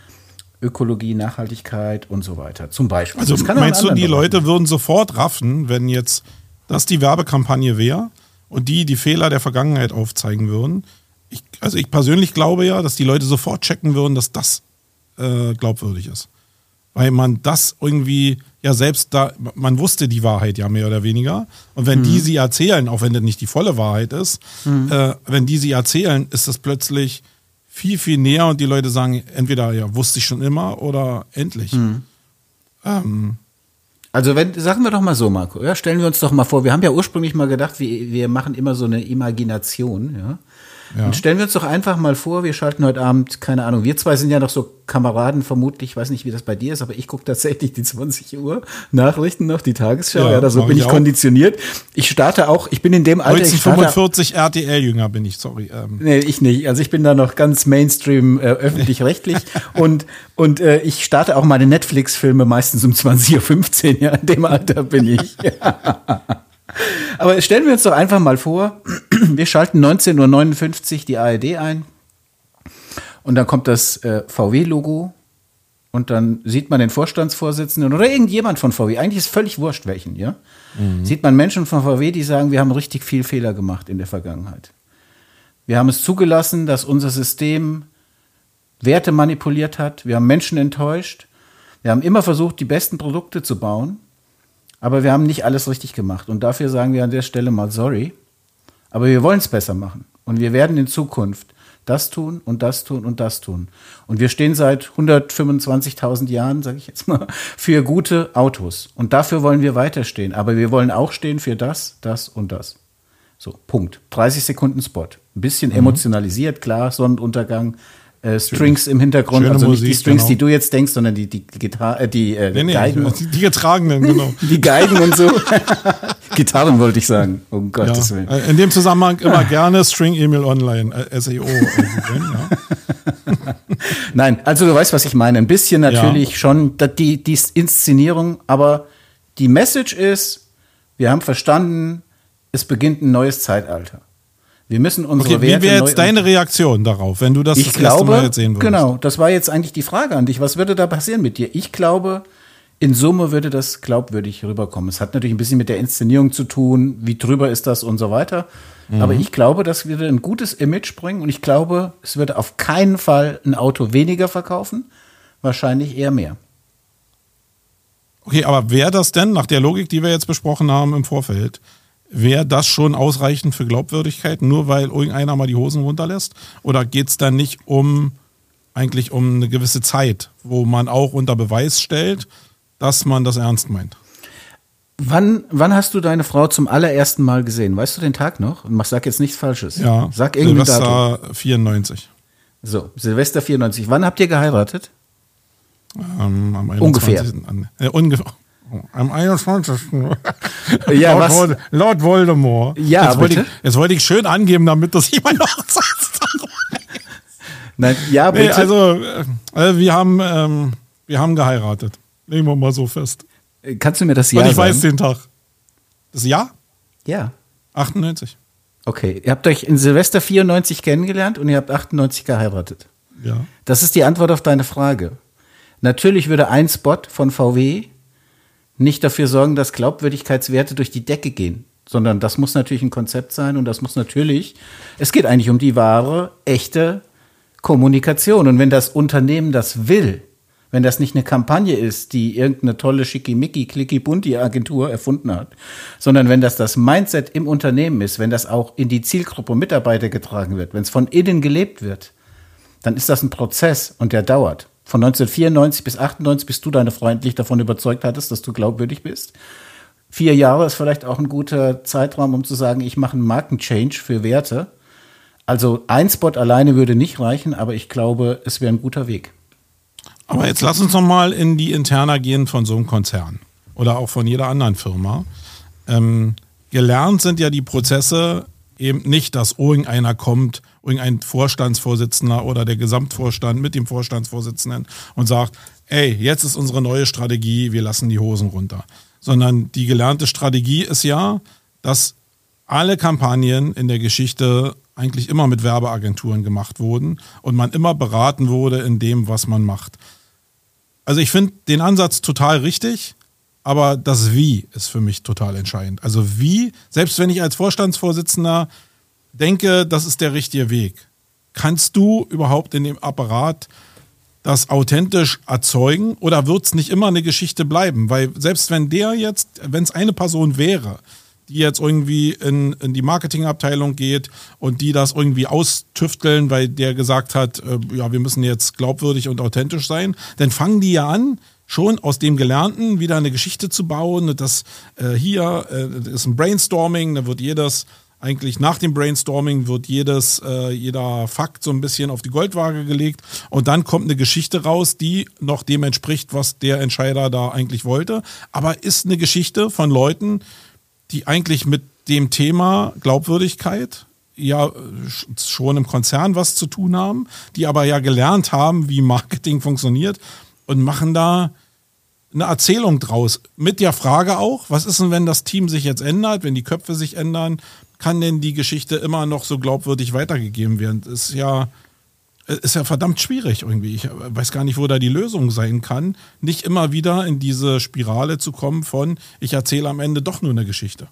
Ökologie, Nachhaltigkeit und so weiter. Zum Beispiel. Also meinst du, die Leute würden sofort raffen, wenn jetzt das die Werbekampagne wäre? und die die Fehler der Vergangenheit aufzeigen würden. Ich, also ich persönlich glaube ja, dass die Leute sofort checken würden, dass das äh, glaubwürdig ist. Weil man das irgendwie, ja selbst da, man wusste die Wahrheit ja mehr oder weniger. Und wenn mhm. die sie erzählen, auch wenn das nicht die volle Wahrheit ist, mhm. äh, wenn die sie erzählen, ist das plötzlich viel, viel näher und die Leute sagen, entweder ja, wusste ich schon immer oder endlich. Mhm. Ähm, also wenn, sagen wir doch mal so, Marco, ja, stellen wir uns doch mal vor, wir haben ja ursprünglich mal gedacht, wir, wir machen immer so eine Imagination, ja. Ja. Und stellen wir uns doch einfach mal vor, wir schalten heute Abend, keine Ahnung, wir zwei sind ja noch so Kameraden vermutlich, ich weiß nicht, wie das bei dir ist, aber ich gucke tatsächlich die 20 Uhr Nachrichten noch, die Tagesschau, ja, ja da so bin ich, ich konditioniert. Ich starte auch, ich bin in dem Alter. 1945 RTL-Jünger bin ich, sorry. Ähm. Nee, ich nicht. Also ich bin da noch ganz Mainstream äh, öffentlich-rechtlich und, und äh, ich starte auch meine Netflix-Filme meistens um 20.15 Uhr, ja, in dem Alter bin ich. Aber stellen wir uns doch einfach mal vor, wir schalten 19.59 Uhr die ARD ein und dann kommt das äh, VW-Logo und dann sieht man den Vorstandsvorsitzenden oder irgendjemand von VW, eigentlich ist völlig wurscht welchen, ja? Mhm. Sieht man Menschen von VW, die sagen, wir haben richtig viel Fehler gemacht in der Vergangenheit. Wir haben es zugelassen, dass unser System Werte manipuliert hat. Wir haben Menschen enttäuscht. Wir haben immer versucht, die besten Produkte zu bauen. Aber wir haben nicht alles richtig gemacht. Und dafür sagen wir an der Stelle mal sorry. Aber wir wollen es besser machen. Und wir werden in Zukunft das tun und das tun und das tun. Und wir stehen seit 125.000 Jahren, sage ich jetzt mal, für gute Autos. Und dafür wollen wir weiterstehen. Aber wir wollen auch stehen für das, das und das. So, Punkt. 30 Sekunden Spot. Ein bisschen mhm. emotionalisiert, klar, Sonnenuntergang, äh, Strings im Hintergrund, Schöne also nicht Musik, die Strings, genau. die du jetzt denkst, sondern die die Gitarre, äh, die äh, nee, nee, Geigen, die, die getragenen, genau. die Geigen und so. Gitarren wollte ich sagen, um Gottes ja. Willen. Äh, in dem Zusammenhang immer gerne String Email Online, äh, SEO. ja. Nein, also du weißt, was ich meine. Ein bisschen natürlich ja. schon die, die Inszenierung, aber die Message ist, wir haben verstanden, es beginnt ein neues Zeitalter. Wir müssen unsere okay, Werte. Wie wäre jetzt deine Reaktion darauf, wenn du das ich das glaube, Mal jetzt sehen würdest? Genau, das war jetzt eigentlich die Frage an dich. Was würde da passieren mit dir? Ich glaube, in Summe würde das glaubwürdig rüberkommen. Es hat natürlich ein bisschen mit der Inszenierung zu tun, wie drüber ist das und so weiter. Mhm. Aber ich glaube, das würde ein gutes Image bringen und ich glaube, es würde auf keinen Fall ein Auto weniger verkaufen, wahrscheinlich eher mehr. Okay, aber wäre das denn nach der Logik, die wir jetzt besprochen haben im Vorfeld, Wäre das schon ausreichend für Glaubwürdigkeit, nur weil irgendeiner mal die Hosen runterlässt? Oder geht es dann nicht um eigentlich um eine gewisse Zeit, wo man auch unter Beweis stellt, dass man das ernst meint? Wann, wann hast du deine Frau zum allerersten Mal gesehen? Weißt du den Tag noch? Sag jetzt nichts Falsches. Ja. Sag irgendwie Silvester Datum. 94. So, Silvester 94. Wann habt ihr geheiratet? Ähm, am 21. Ungefähr. An, äh, ungefähr. Am 21. Ja, laut, was? Vol- laut Voldemort. Ja, jetzt wollte, ich, jetzt wollte ich schön angeben, damit das jemand noch sagt. Nein, ja, bitte. Nee, also, äh, also wir haben, ähm, wir haben geheiratet. Legen wir mal so fest. Kannst du mir das Und Jahr ich weiß sagen? den Tag. Das Jahr? Ja. 98. Okay, ihr habt euch in Silvester 94 kennengelernt und ihr habt 98 geheiratet. Ja. Das ist die Antwort auf deine Frage. Natürlich würde ein Spot von VW nicht dafür sorgen, dass Glaubwürdigkeitswerte durch die Decke gehen, sondern das muss natürlich ein Konzept sein und das muss natürlich, es geht eigentlich um die wahre, echte Kommunikation. Und wenn das Unternehmen das will, wenn das nicht eine Kampagne ist, die irgendeine tolle Schickimicki, Klicki-Bunti Agentur erfunden hat, sondern wenn das das Mindset im Unternehmen ist, wenn das auch in die Zielgruppe Mitarbeiter getragen wird, wenn es von innen gelebt wird, dann ist das ein Prozess und der dauert. Von 1994 bis 98, bis du deine freundlich davon überzeugt hattest, dass du glaubwürdig bist. Vier Jahre ist vielleicht auch ein guter Zeitraum, um zu sagen, ich mache einen Markenchange für Werte. Also ein Spot alleine würde nicht reichen, aber ich glaube, es wäre ein guter Weg. Aber jetzt lass uns noch mal in die Interna gehen von so einem Konzern oder auch von jeder anderen Firma. Ähm, gelernt sind ja die Prozesse eben nicht, dass irgendeiner kommt, irgendein Vorstandsvorsitzender oder der Gesamtvorstand mit dem Vorstandsvorsitzenden und sagt, ey, jetzt ist unsere neue Strategie, wir lassen die Hosen runter. Sondern die gelernte Strategie ist ja, dass alle Kampagnen in der Geschichte eigentlich immer mit Werbeagenturen gemacht wurden und man immer beraten wurde in dem, was man macht. Also ich finde den Ansatz total richtig, aber das Wie ist für mich total entscheidend. Also wie, selbst wenn ich als Vorstandsvorsitzender denke, das ist der richtige Weg, kannst du überhaupt in dem Apparat das authentisch erzeugen oder wird es nicht immer eine Geschichte bleiben? Weil selbst wenn der jetzt, wenn es eine Person wäre, die jetzt irgendwie in, in die Marketingabteilung geht und die das irgendwie austüfteln, weil der gesagt hat, äh, ja, wir müssen jetzt glaubwürdig und authentisch sein, dann fangen die ja an, schon aus dem Gelernten wieder eine Geschichte zu bauen. Das äh, hier äh, ist ein Brainstorming, da wird jedes eigentlich nach dem Brainstorming wird jedes, äh, jeder Fakt so ein bisschen auf die Goldwaage gelegt und dann kommt eine Geschichte raus, die noch dem entspricht, was der Entscheider da eigentlich wollte. Aber ist eine Geschichte von Leuten, die eigentlich mit dem Thema Glaubwürdigkeit ja schon im Konzern was zu tun haben, die aber ja gelernt haben, wie Marketing funktioniert und machen da eine Erzählung draus. Mit der Frage auch, was ist denn, wenn das Team sich jetzt ändert, wenn die Köpfe sich ändern, kann denn die Geschichte immer noch so glaubwürdig weitergegeben werden? Das ist ja, ist ja verdammt schwierig irgendwie. Ich weiß gar nicht, wo da die Lösung sein kann, nicht immer wieder in diese Spirale zu kommen von, ich erzähle am Ende doch nur eine Geschichte.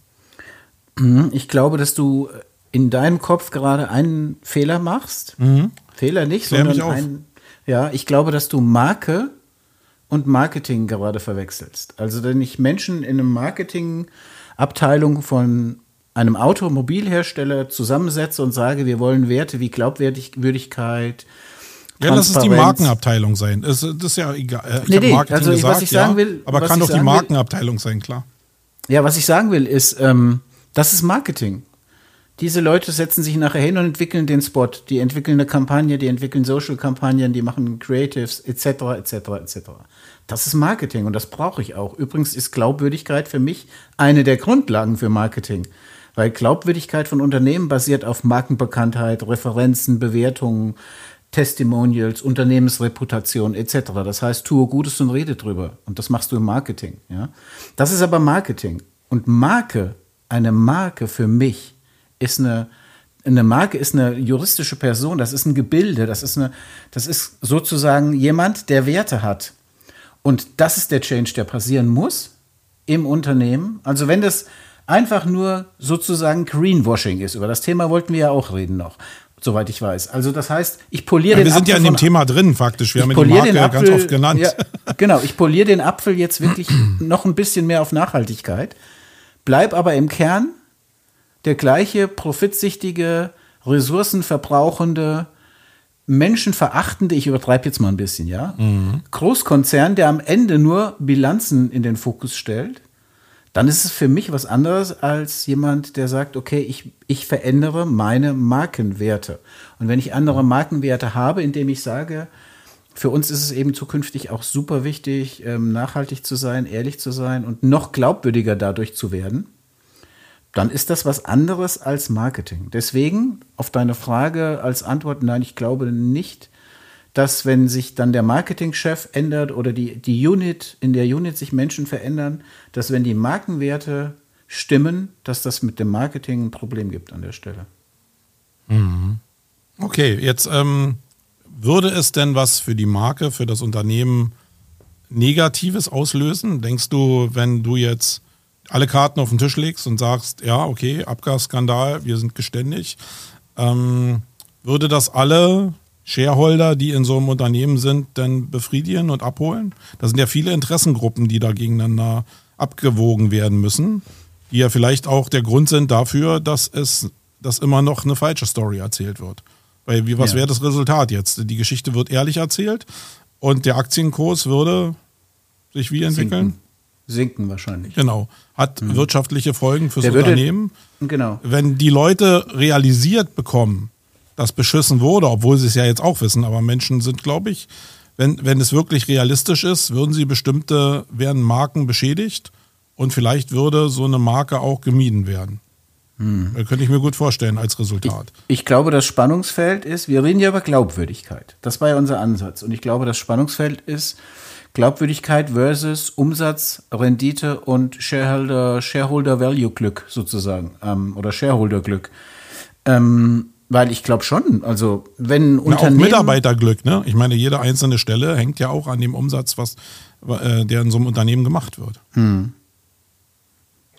Ich glaube, dass du in deinem Kopf gerade einen Fehler machst. Fehler nicht, Klär sondern auf. ein, ja, ich glaube, dass du Marke und Marketing gerade verwechselst. Also wenn ich Menschen in einem Marketingabteilung von einem Automobilhersteller zusammensetze und sage, wir wollen Werte wie Glaubwürdigkeit, Ja, lass es die. Markenabteilung sein. Das, das ist ja egal. Ich Nee, nee, Marketing also, was gesagt, ich sagen ja, will- aber was kann doch die sagen will- Markenabteilung sein, klar. Ja, was ich sagen will, ist, ähm, das ist Marketing. Diese Leute setzen sich nachher hin und entwickeln den Spot. Die entwickeln eine Kampagne, die entwickeln Social-Kampagnen, die machen Creatives, etc., etc., etc. Das ist Marketing und das brauche ich auch. Übrigens ist Glaubwürdigkeit für mich eine der Grundlagen für Marketing. Weil Glaubwürdigkeit von Unternehmen basiert auf Markenbekanntheit, Referenzen, Bewertungen, Testimonials, Unternehmensreputation etc. Das heißt, tue Gutes und rede drüber. Und das machst du im Marketing. Ja? Das ist aber Marketing. Und Marke, eine Marke für mich, ist eine, eine Marke ist eine juristische Person, das ist ein Gebilde, das ist, eine, das ist sozusagen jemand, der Werte hat. Und das ist der Change, der passieren muss im Unternehmen. Also wenn das einfach nur sozusagen Greenwashing ist, über das Thema wollten wir ja auch reden noch, soweit ich weiß. Also das heißt, ich poliere Ja, den wir sind ja in Apfel dem Thema drin, faktisch. Wir haben die Marke den Apfel, ganz oft genannt. Ja, genau, ich poliere den Apfel jetzt wirklich noch ein bisschen mehr auf Nachhaltigkeit, bleib aber im Kern der gleiche profitsichtige, ressourcenverbrauchende, menschenverachtende, ich übertreibe jetzt mal ein bisschen, ja, Großkonzern, der am Ende nur Bilanzen in den Fokus stellt, dann ist es für mich was anderes als jemand, der sagt, okay, ich, ich verändere meine Markenwerte. Und wenn ich andere Markenwerte habe, indem ich sage, für uns ist es eben zukünftig auch super wichtig, ähm, nachhaltig zu sein, ehrlich zu sein und noch glaubwürdiger dadurch zu werden. Dann ist das was anderes als Marketing. Deswegen auf deine Frage als Antwort, nein, ich glaube nicht, dass wenn sich dann der Marketingchef ändert oder die, die Unit, in der Unit sich Menschen verändern, dass wenn die Markenwerte stimmen, dass das mit dem Marketing ein Problem gibt an der Stelle. Mhm. Okay, jetzt ähm, würde es denn was für die Marke, für das Unternehmen Negatives auslösen? Denkst du, wenn du jetzt alle Karten auf den Tisch legst und sagst, ja, okay, Abgasskandal, wir sind geständig, ähm, würde das alle Shareholder, die in so einem Unternehmen sind, denn befriedigen und abholen? Da sind ja viele Interessengruppen, die da gegeneinander abgewogen werden müssen, die ja vielleicht auch der Grund sind dafür, dass es dass immer noch eine falsche Story erzählt wird. Weil wie, was ja. wäre das Resultat jetzt? Die Geschichte wird ehrlich erzählt und der Aktienkurs würde sich wie entwickeln? Sinken, Sinken wahrscheinlich. Genau. Hat mhm. wirtschaftliche Folgen fürs würde, Unternehmen. Genau. Wenn die Leute realisiert bekommen, dass beschissen wurde, obwohl sie es ja jetzt auch wissen, aber Menschen sind, glaube ich, wenn, wenn es wirklich realistisch ist, würden sie bestimmte, werden Marken beschädigt und vielleicht würde so eine Marke auch gemieden werden. Hm. Könnte ich mir gut vorstellen als Resultat. Ich, ich, glaube, das Spannungsfeld ist, wir reden ja über Glaubwürdigkeit. Das war ja unser Ansatz. Und ich glaube, das Spannungsfeld ist Glaubwürdigkeit versus Umsatz, Rendite und Shareholder, Shareholder Value Glück sozusagen. Ähm, oder Shareholder Glück. Ähm, weil ich glaube schon, also wenn Na, Unternehmen... Auch Mitarbeiterglück, ne? Ich meine, jede einzelne Stelle hängt ja auch an dem Umsatz, was, äh, der in so einem Unternehmen gemacht wird. Hm.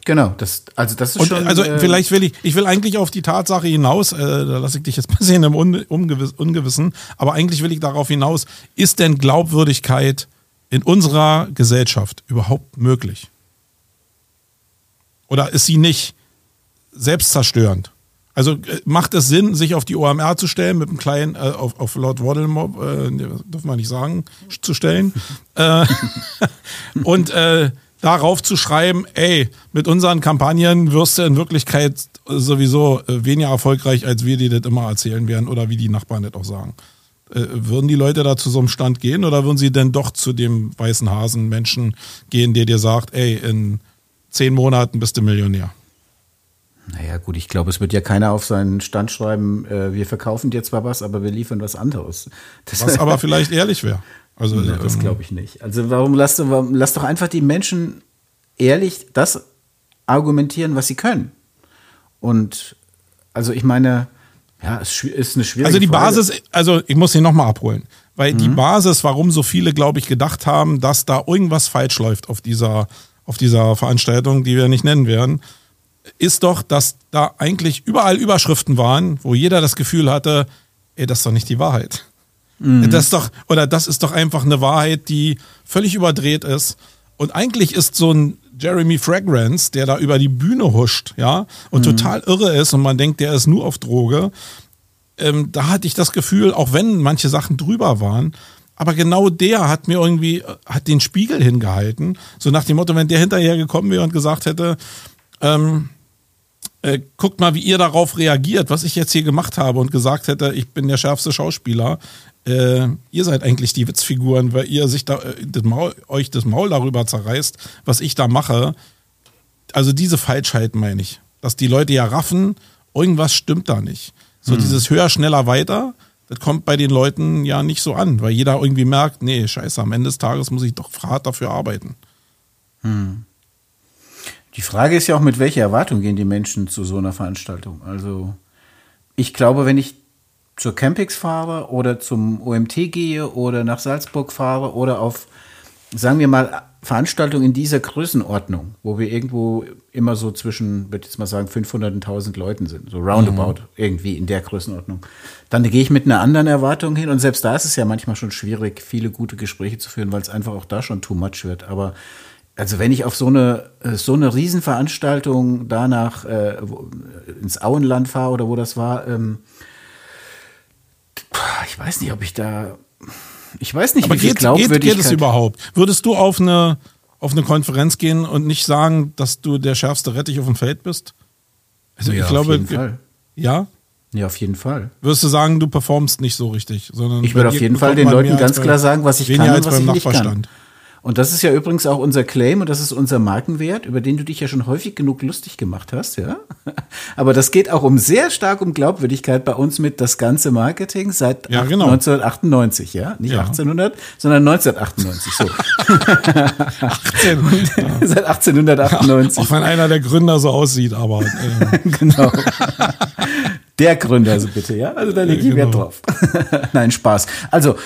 Genau, das, also das ist Und, schon. Also äh, vielleicht will ich, ich will eigentlich auf die Tatsache hinaus, äh, da lasse ich dich jetzt ein bisschen im Un, Ungewiss, Ungewissen, aber eigentlich will ich darauf hinaus, ist denn Glaubwürdigkeit in unserer Gesellschaft überhaupt möglich? Oder ist sie nicht selbstzerstörend? Also äh, macht es Sinn, sich auf die OMR zu stellen, mit einem kleinen, äh, auf, auf Lord Voldemort, äh, dürfen wir nicht sagen, zu stellen. äh, und äh, darauf zu schreiben, ey, mit unseren Kampagnen wirst du in Wirklichkeit sowieso äh, weniger erfolgreich, als wir dir das immer erzählen werden oder wie die Nachbarn das auch sagen. Äh, würden die Leute da zu so einem Stand gehen oder würden sie denn doch zu dem weißen Hasen Menschen gehen, der dir sagt, ey, in zehn Monaten bist du Millionär? Naja, gut, ich glaube, es wird ja keiner auf seinen Stand schreiben, äh, wir verkaufen dir zwar was, aber wir liefern was anderes. Das was aber vielleicht ehrlich wäre. Also, nee, das ähm, glaube ich nicht. Also warum lass, warum, lass doch einfach die Menschen ehrlich das argumentieren, was sie können. Und also ich meine, ja, es ist eine schwierige Also die Frage. Basis, also ich muss sie nochmal abholen. Weil mhm. die Basis, warum so viele, glaube ich, gedacht haben, dass da irgendwas falsch läuft auf dieser, auf dieser Veranstaltung, die wir nicht nennen werden, ist doch, dass da eigentlich überall Überschriften waren, wo jeder das Gefühl hatte, ey, das ist doch nicht die Wahrheit. Mhm. Das ist doch, oder das ist doch einfach eine Wahrheit, die völlig überdreht ist. Und eigentlich ist so ein Jeremy Fragrance, der da über die Bühne huscht, ja, und mhm. total irre ist und man denkt, der ist nur auf Droge. Ähm, da hatte ich das Gefühl, auch wenn manche Sachen drüber waren, aber genau der hat mir irgendwie, hat den Spiegel hingehalten. So nach dem Motto, wenn der hinterher gekommen wäre und gesagt hätte, ähm, äh, guckt mal, wie ihr darauf reagiert, was ich jetzt hier gemacht habe und gesagt hätte, ich bin der schärfste Schauspieler. Äh, ihr seid eigentlich die Witzfiguren, weil ihr sich da, äh, das Maul, euch das Maul darüber zerreißt, was ich da mache. Also diese Falschheit meine ich. Dass die Leute ja raffen, irgendwas stimmt da nicht. So hm. dieses höher, schneller, weiter, das kommt bei den Leuten ja nicht so an, weil jeder irgendwie merkt, nee, scheiße, am Ende des Tages muss ich doch hart dafür arbeiten. Hm. Die Frage ist ja auch, mit welcher Erwartung gehen die Menschen zu so einer Veranstaltung? Also, ich glaube, wenn ich zur Campix fahre oder zum OMT gehe oder nach Salzburg fahre oder auf, sagen wir mal, Veranstaltungen in dieser Größenordnung, wo wir irgendwo immer so zwischen, würde ich jetzt mal sagen, 500 und 1000 Leuten sind, so roundabout, mhm. irgendwie in der Größenordnung, dann gehe ich mit einer anderen Erwartung hin und selbst da ist es ja manchmal schon schwierig, viele gute Gespräche zu führen, weil es einfach auch da schon too much wird. Aber also wenn ich auf so eine äh, so eine Riesenveranstaltung danach äh, ins Auenland fahre oder wo das war, ähm, ich weiß nicht, ob ich da, ich weiß nicht, Aber wie geht, geht, geht es überhaupt? Würdest du auf eine auf eine Konferenz gehen und nicht sagen, dass du der schärfste Rettich auf dem Feld bist? Also ja, ich glaube, auf jeden Fall. ja. Ja, auf jeden Fall. Wirst du sagen, du performst nicht so richtig, sondern Ich würde auf jeden Fall den Leuten ganz klar sagen, was ich kann und was ich nicht kann. Und das ist ja übrigens auch unser Claim und das ist unser Markenwert, über den du dich ja schon häufig genug lustig gemacht hast, ja. Aber das geht auch um sehr stark um Glaubwürdigkeit bei uns mit das ganze Marketing seit ja, genau. 1998, ja. Nicht ja. 1800, sondern 1998, so. 18. Ja. seit 1898. Auch wenn einer der Gründer so aussieht, aber. Äh. genau. Der Gründer, also bitte, ja. Also da lege ich Wert genau. drauf. Nein, Spaß. Also,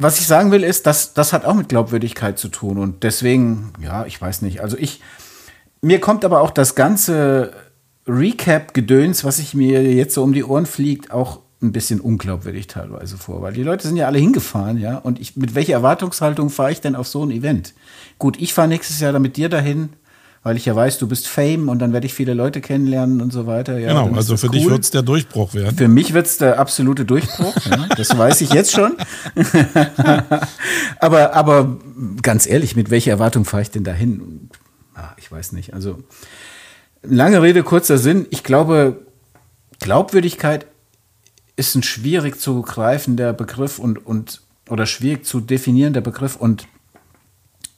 was ich sagen will, ist, dass das hat auch mit Glaubwürdigkeit zu tun. Und deswegen, ja, ich weiß nicht. Also ich, mir kommt aber auch das ganze Recap-Gedöns, was ich mir jetzt so um die Ohren fliegt, auch ein bisschen unglaubwürdig teilweise vor, weil die Leute sind ja alle hingefahren, ja. Und ich, mit welcher Erwartungshaltung fahre ich denn auf so ein Event? Gut, ich fahre nächstes Jahr dann mit dir dahin weil ich ja weiß, du bist Fame und dann werde ich viele Leute kennenlernen und so weiter. Ja, genau, also für cool. dich wird es der Durchbruch werden. Für mich wird es der absolute Durchbruch, ja, das weiß ich jetzt schon. aber, aber ganz ehrlich, mit welcher Erwartung fahre ich denn dahin? Ah, ich weiß nicht. Also lange Rede, kurzer Sinn. Ich glaube, Glaubwürdigkeit ist ein schwierig zu greifender Begriff und, und oder schwierig zu definierender Begriff und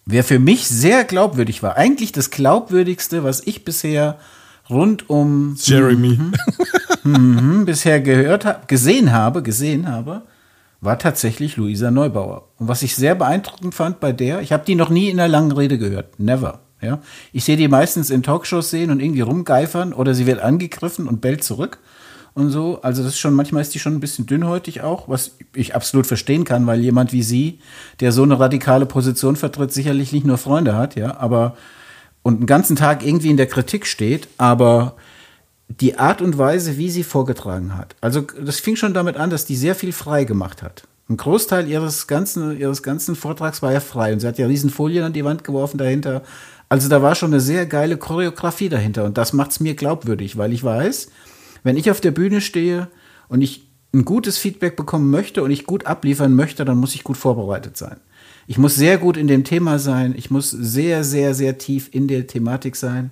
Wer für mich sehr glaubwürdig war, eigentlich das glaubwürdigste, was ich bisher rund um Jeremy. Mm, bisher gehört habe, gesehen habe, gesehen habe, war tatsächlich Luisa Neubauer. Und was ich sehr beeindruckend fand bei der, ich habe die noch nie in einer langen Rede gehört, never. Ja, ich sehe die meistens in Talkshows sehen und irgendwie rumgeifern oder sie wird angegriffen und bellt zurück und so. Also das ist schon, manchmal ist die schon ein bisschen dünnhäutig auch, was ich absolut verstehen kann, weil jemand wie sie, der so eine radikale Position vertritt, sicherlich nicht nur Freunde hat, ja, aber und einen ganzen Tag irgendwie in der Kritik steht, aber die Art und Weise, wie sie vorgetragen hat. Also das fing schon damit an, dass die sehr viel frei gemacht hat. Ein Großteil ihres ganzen, ihres ganzen Vortrags war ja frei und sie hat ja riesen Folien an die Wand geworfen dahinter. Also da war schon eine sehr geile Choreografie dahinter und das macht es mir glaubwürdig, weil ich weiß, wenn ich auf der Bühne stehe und ich ein gutes Feedback bekommen möchte und ich gut abliefern möchte, dann muss ich gut vorbereitet sein. Ich muss sehr gut in dem Thema sein. Ich muss sehr, sehr, sehr tief in der Thematik sein.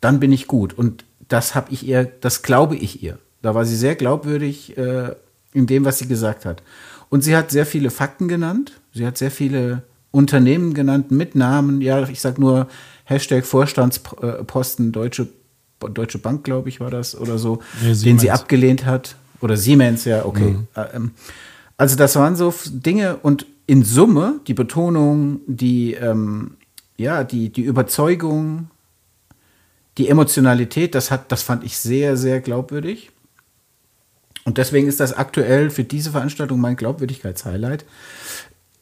Dann bin ich gut. Und das habe ich ihr, das glaube ich ihr. Da war sie sehr glaubwürdig äh, in dem, was sie gesagt hat. Und sie hat sehr viele Fakten genannt. Sie hat sehr viele Unternehmen genannt mit Namen. Ja, ich sage nur Hashtag Vorstandsposten Deutsche Deutsche Bank, glaube ich, war das oder so, ja, den sie abgelehnt hat. Oder Siemens, ja, okay. Mhm. Äh, ähm, also das waren so Dinge und in Summe die Betonung, die, ähm, ja, die, die Überzeugung, die Emotionalität, das hat, das fand ich sehr, sehr glaubwürdig. Und deswegen ist das aktuell für diese Veranstaltung mein Glaubwürdigkeitshighlight.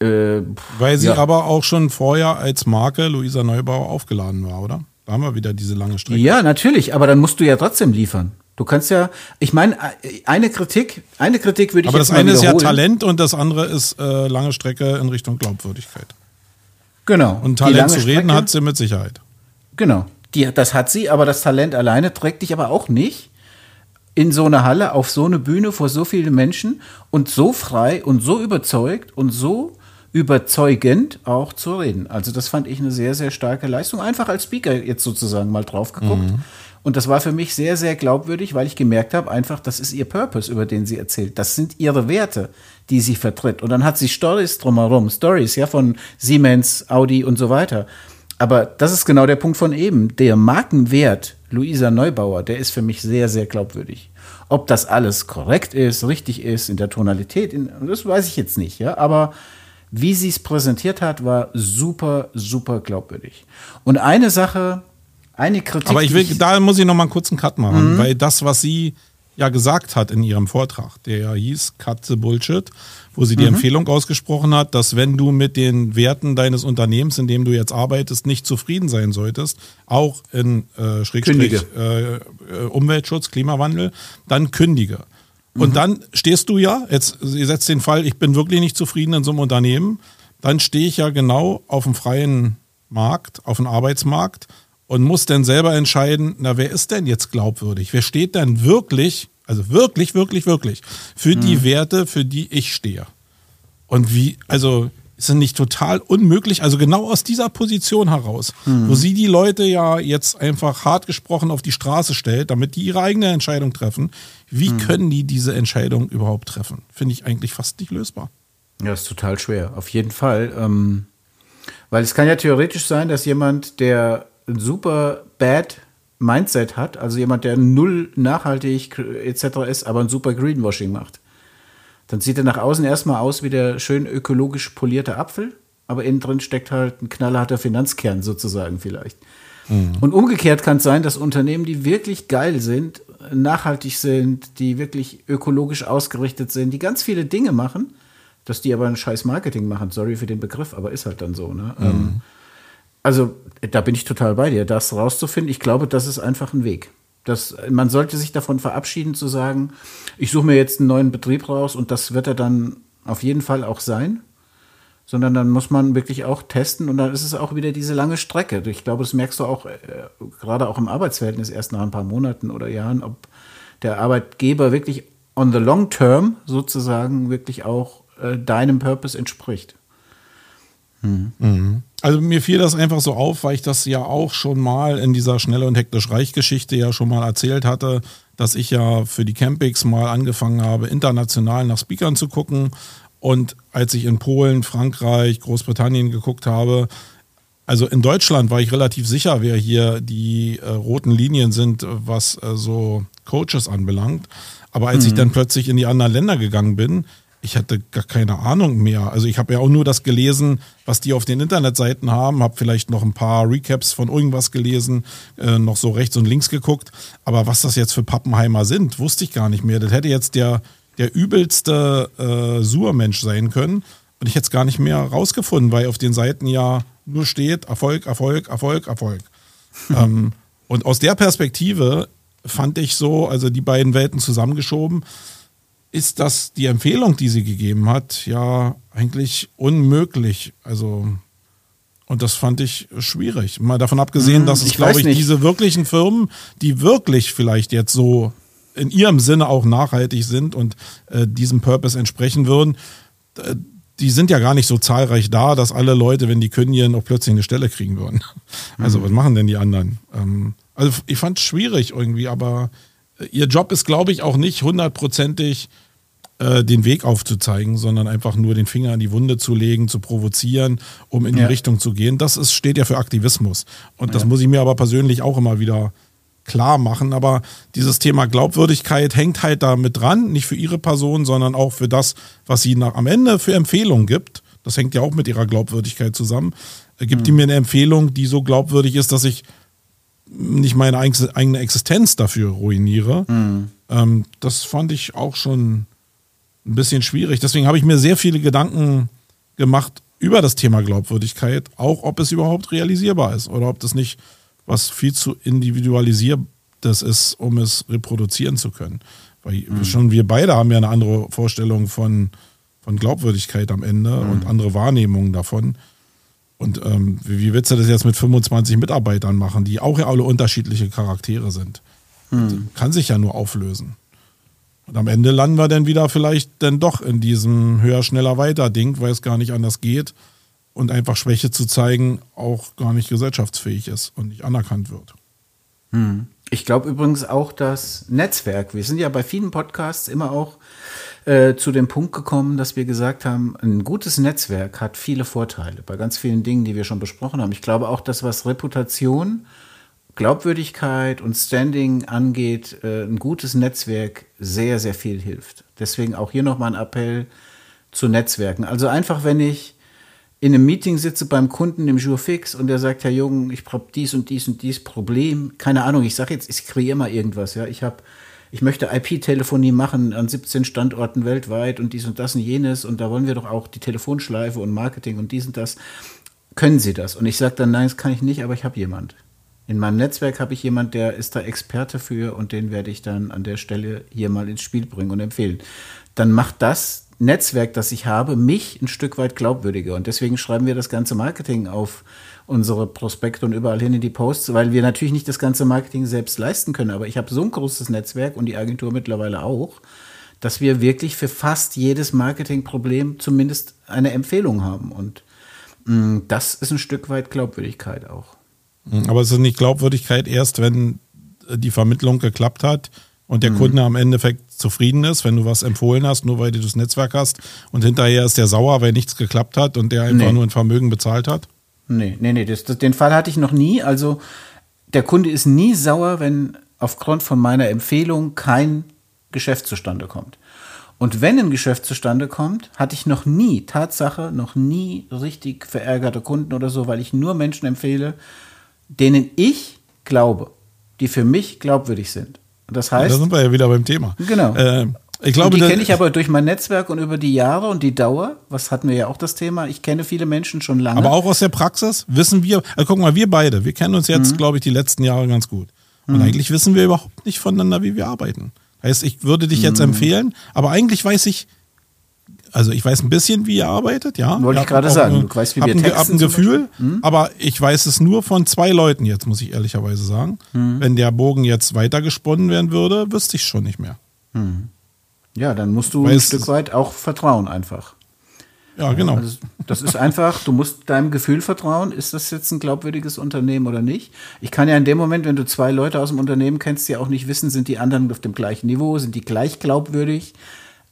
Äh, Weil sie ja. aber auch schon vorher als Marke Luisa Neubauer aufgeladen war, oder? Da haben wir wieder diese lange Strecke. Ja, natürlich, aber dann musst du ja trotzdem liefern. Du kannst ja, ich meine, eine Kritik, eine Kritik würde ich aber jetzt mal Aber das eine ist ja Talent und das andere ist äh, lange Strecke in Richtung Glaubwürdigkeit. Genau. Und Talent zu reden Strecke, hat sie mit Sicherheit. Genau. Die, das hat sie, aber das Talent alleine trägt dich aber auch nicht in so eine Halle, auf so eine Bühne vor so vielen Menschen und so frei und so überzeugt und so überzeugend auch zu reden. Also das fand ich eine sehr, sehr starke Leistung. Einfach als Speaker jetzt sozusagen mal drauf geguckt. Mhm. Und das war für mich sehr, sehr glaubwürdig, weil ich gemerkt habe, einfach, das ist ihr Purpose, über den sie erzählt. Das sind ihre Werte, die sie vertritt. Und dann hat sie Stories drumherum, Stories, ja, von Siemens, Audi und so weiter. Aber das ist genau der Punkt von eben. Der Markenwert Luisa Neubauer, der ist für mich sehr, sehr glaubwürdig. Ob das alles korrekt ist, richtig ist, in der Tonalität, in, das weiß ich jetzt nicht, ja. Aber wie sie es präsentiert hat, war super, super glaubwürdig. Und eine Sache, eine Kritik. Aber ich will, da muss ich noch mal einen kurzen Cut machen, mhm. weil das, was sie ja gesagt hat in ihrem Vortrag, der ja hieß Cut the Bullshit, wo sie die mhm. Empfehlung ausgesprochen hat, dass wenn du mit den Werten deines Unternehmens, in dem du jetzt arbeitest, nicht zufrieden sein solltest, auch in äh, Schrägstrich äh, äh, Umweltschutz, Klimawandel, dann kündige. Und mhm. dann stehst du ja, jetzt ihr setzt den Fall, ich bin wirklich nicht zufrieden in so einem Unternehmen, dann stehe ich ja genau auf dem freien Markt, auf dem Arbeitsmarkt und muss dann selber entscheiden, na, wer ist denn jetzt glaubwürdig? Wer steht denn wirklich, also wirklich, wirklich, wirklich für mhm. die Werte, für die ich stehe? Und wie, also ist es nicht total unmöglich, also genau aus dieser Position heraus, mhm. wo sie die Leute ja jetzt einfach hart gesprochen auf die Straße stellt, damit die ihre eigene Entscheidung treffen, wie mhm. können die diese Entscheidung überhaupt treffen? Finde ich eigentlich fast nicht lösbar. Ja, ist total schwer, auf jeden Fall. Ähm, weil es kann ja theoretisch sein, dass jemand, der ein super bad Mindset hat, also jemand, der null nachhaltig etc. ist, aber ein super Greenwashing macht dann sieht er nach außen erstmal aus wie der schön ökologisch polierte Apfel, aber innen drin steckt halt ein knallharter Finanzkern sozusagen vielleicht. Mhm. Und umgekehrt kann es sein, dass Unternehmen, die wirklich geil sind, nachhaltig sind, die wirklich ökologisch ausgerichtet sind, die ganz viele Dinge machen, dass die aber ein scheiß Marketing machen. Sorry für den Begriff, aber ist halt dann so. Ne? Mhm. Ähm, also da bin ich total bei dir, das rauszufinden. Ich glaube, das ist einfach ein Weg. Das, man sollte sich davon verabschieden zu sagen, ich suche mir jetzt einen neuen Betrieb raus und das wird er dann auf jeden Fall auch sein. Sondern dann muss man wirklich auch testen und dann ist es auch wieder diese lange Strecke. Ich glaube, das merkst du auch äh, gerade auch im Arbeitsverhältnis erst nach ein paar Monaten oder Jahren, ob der Arbeitgeber wirklich on the long term sozusagen wirklich auch äh, deinem Purpose entspricht. Mhm. Also mir fiel das einfach so auf, weil ich das ja auch schon mal in dieser Schnelle und hektisch Reich-Geschichte ja schon mal erzählt hatte, dass ich ja für die Campings mal angefangen habe, international nach Speakern zu gucken. Und als ich in Polen, Frankreich, Großbritannien geguckt habe, also in Deutschland war ich relativ sicher, wer hier die äh, roten Linien sind, was äh, so Coaches anbelangt. Aber als mhm. ich dann plötzlich in die anderen Länder gegangen bin, ich hatte gar keine Ahnung mehr. Also ich habe ja auch nur das gelesen, was die auf den Internetseiten haben, habe vielleicht noch ein paar Recaps von irgendwas gelesen, äh, noch so rechts und links geguckt. Aber was das jetzt für Pappenheimer sind, wusste ich gar nicht mehr. Das hätte jetzt der, der übelste äh, Surmensch sein können. Und ich hätte es gar nicht mehr rausgefunden, weil auf den Seiten ja nur steht Erfolg, Erfolg, Erfolg, Erfolg. ähm, und aus der Perspektive fand ich so, also die beiden Welten zusammengeschoben, ist das die Empfehlung, die sie gegeben hat, ja eigentlich unmöglich. Also und das fand ich schwierig. Mal davon abgesehen, hm, dass es, glaube ich, nicht. diese wirklichen Firmen, die wirklich vielleicht jetzt so in ihrem Sinne auch nachhaltig sind und äh, diesem Purpose entsprechen würden, äh, die sind ja gar nicht so zahlreich da, dass alle Leute, wenn die kündigen, auch plötzlich eine Stelle kriegen würden. Also, mhm. was machen denn die anderen? Ähm, also, ich fand es schwierig irgendwie, aber ihr Job ist, glaube ich, auch nicht hundertprozentig äh, den Weg aufzuzeigen, sondern einfach nur den Finger in die Wunde zu legen, zu provozieren, um in ja. die Richtung zu gehen. Das ist, steht ja für Aktivismus. Und das ja. muss ich mir aber persönlich auch immer wieder klar machen. Aber dieses Thema Glaubwürdigkeit hängt halt da mit dran, nicht für ihre Person, sondern auch für das, was sie nach, am Ende für Empfehlungen gibt. Das hängt ja auch mit ihrer Glaubwürdigkeit zusammen. Äh, gibt mhm. die mir eine Empfehlung, die so glaubwürdig ist, dass ich nicht meine eigene Existenz dafür ruiniere. Mhm. Ähm, das fand ich auch schon ein bisschen schwierig. Deswegen habe ich mir sehr viele Gedanken gemacht über das Thema Glaubwürdigkeit, auch ob es überhaupt realisierbar ist oder ob das nicht was viel zu individualisiertes ist, um es reproduzieren zu können. Weil mhm. schon wir beide haben ja eine andere Vorstellung von, von Glaubwürdigkeit am Ende mhm. und andere Wahrnehmungen davon. Und ähm, wie willst du das jetzt mit 25 Mitarbeitern machen, die auch ja alle unterschiedliche Charaktere sind? Hm. Kann sich ja nur auflösen. Und am Ende landen wir dann wieder vielleicht dann doch in diesem höher, schneller, weiter Ding, weil es gar nicht anders geht und einfach Schwäche zu zeigen auch gar nicht gesellschaftsfähig ist und nicht anerkannt wird. Hm. Ich glaube übrigens auch das Netzwerk. Wir sind ja bei vielen Podcasts immer auch äh, zu dem Punkt gekommen, dass wir gesagt haben, ein gutes Netzwerk hat viele Vorteile bei ganz vielen Dingen, die wir schon besprochen haben. Ich glaube auch, dass was Reputation, Glaubwürdigkeit und Standing angeht, äh, ein gutes Netzwerk sehr, sehr viel hilft. Deswegen auch hier nochmal ein Appell zu Netzwerken. Also einfach, wenn ich in einem Meeting sitze beim Kunden im Jurfix und der sagt, Herr Jung, ich habe dies und dies und dies Problem. Keine Ahnung, ich sage jetzt, ich kreiere mal irgendwas. Ja, ich habe ich möchte IP-Telefonie machen an 17 Standorten weltweit und dies und das und jenes und da wollen wir doch auch die Telefonschleife und Marketing und dies und das. Können Sie das? Und ich sage dann, nein, das kann ich nicht, aber ich habe jemand. In meinem Netzwerk habe ich jemand, der ist da Experte für und den werde ich dann an der Stelle hier mal ins Spiel bringen und empfehlen. Dann macht das Netzwerk, das ich habe, mich ein Stück weit glaubwürdiger. Und deswegen schreiben wir das ganze Marketing auf unsere Prospekte und überall hin in die Posts, weil wir natürlich nicht das ganze Marketing selbst leisten können. Aber ich habe so ein großes Netzwerk und die Agentur mittlerweile auch, dass wir wirklich für fast jedes Marketingproblem zumindest eine Empfehlung haben. Und mh, mm, das ist ein Stück weit Glaubwürdigkeit auch. Aber es ist nicht Glaubwürdigkeit erst, wenn die Vermittlung geklappt hat und der mhm. Kunde am Endeffekt zufrieden ist, wenn du was empfohlen hast, nur weil du das Netzwerk hast und hinterher ist der sauer, weil nichts geklappt hat und der einfach nee. nur ein Vermögen bezahlt hat? Nee, nee, nee, das, das, den Fall hatte ich noch nie. Also der Kunde ist nie sauer, wenn aufgrund von meiner Empfehlung kein Geschäft zustande kommt. Und wenn ein Geschäft zustande kommt, hatte ich noch nie, Tatsache, noch nie richtig verärgerte Kunden oder so, weil ich nur Menschen empfehle, denen ich glaube, die für mich glaubwürdig sind. Das heißt. da sind wir ja wieder beim Thema. Genau. Äh, ich glaube, und die kenne ich aber durch mein Netzwerk und über die Jahre und die Dauer. Was hatten wir ja auch das Thema? Ich kenne viele Menschen schon lange. Aber auch aus der Praxis wissen wir, also guck mal, wir beide, wir kennen uns jetzt, mhm. glaube ich, die letzten Jahre ganz gut. Und mhm. eigentlich wissen wir überhaupt nicht voneinander, wie wir arbeiten. Heißt, ich würde dich jetzt mhm. empfehlen, aber eigentlich weiß ich, also ich weiß ein bisschen, wie ihr arbeitet, ja. Wollte ich gerade sagen. Du weißt, wie wir ein, texten. ein Gefühl, hm? aber ich weiß es nur von zwei Leuten jetzt, muss ich ehrlicherweise sagen. Hm. Wenn der Bogen jetzt weiter gesponnen werden würde, wüsste ich schon nicht mehr. Hm. Ja, dann musst du ein Stück weit auch vertrauen einfach. Ja, genau. Also, das ist einfach, du musst deinem Gefühl vertrauen, ist das jetzt ein glaubwürdiges Unternehmen oder nicht? Ich kann ja in dem Moment, wenn du zwei Leute aus dem Unternehmen kennst, ja auch nicht wissen, sind die anderen auf dem gleichen Niveau, sind die gleich glaubwürdig?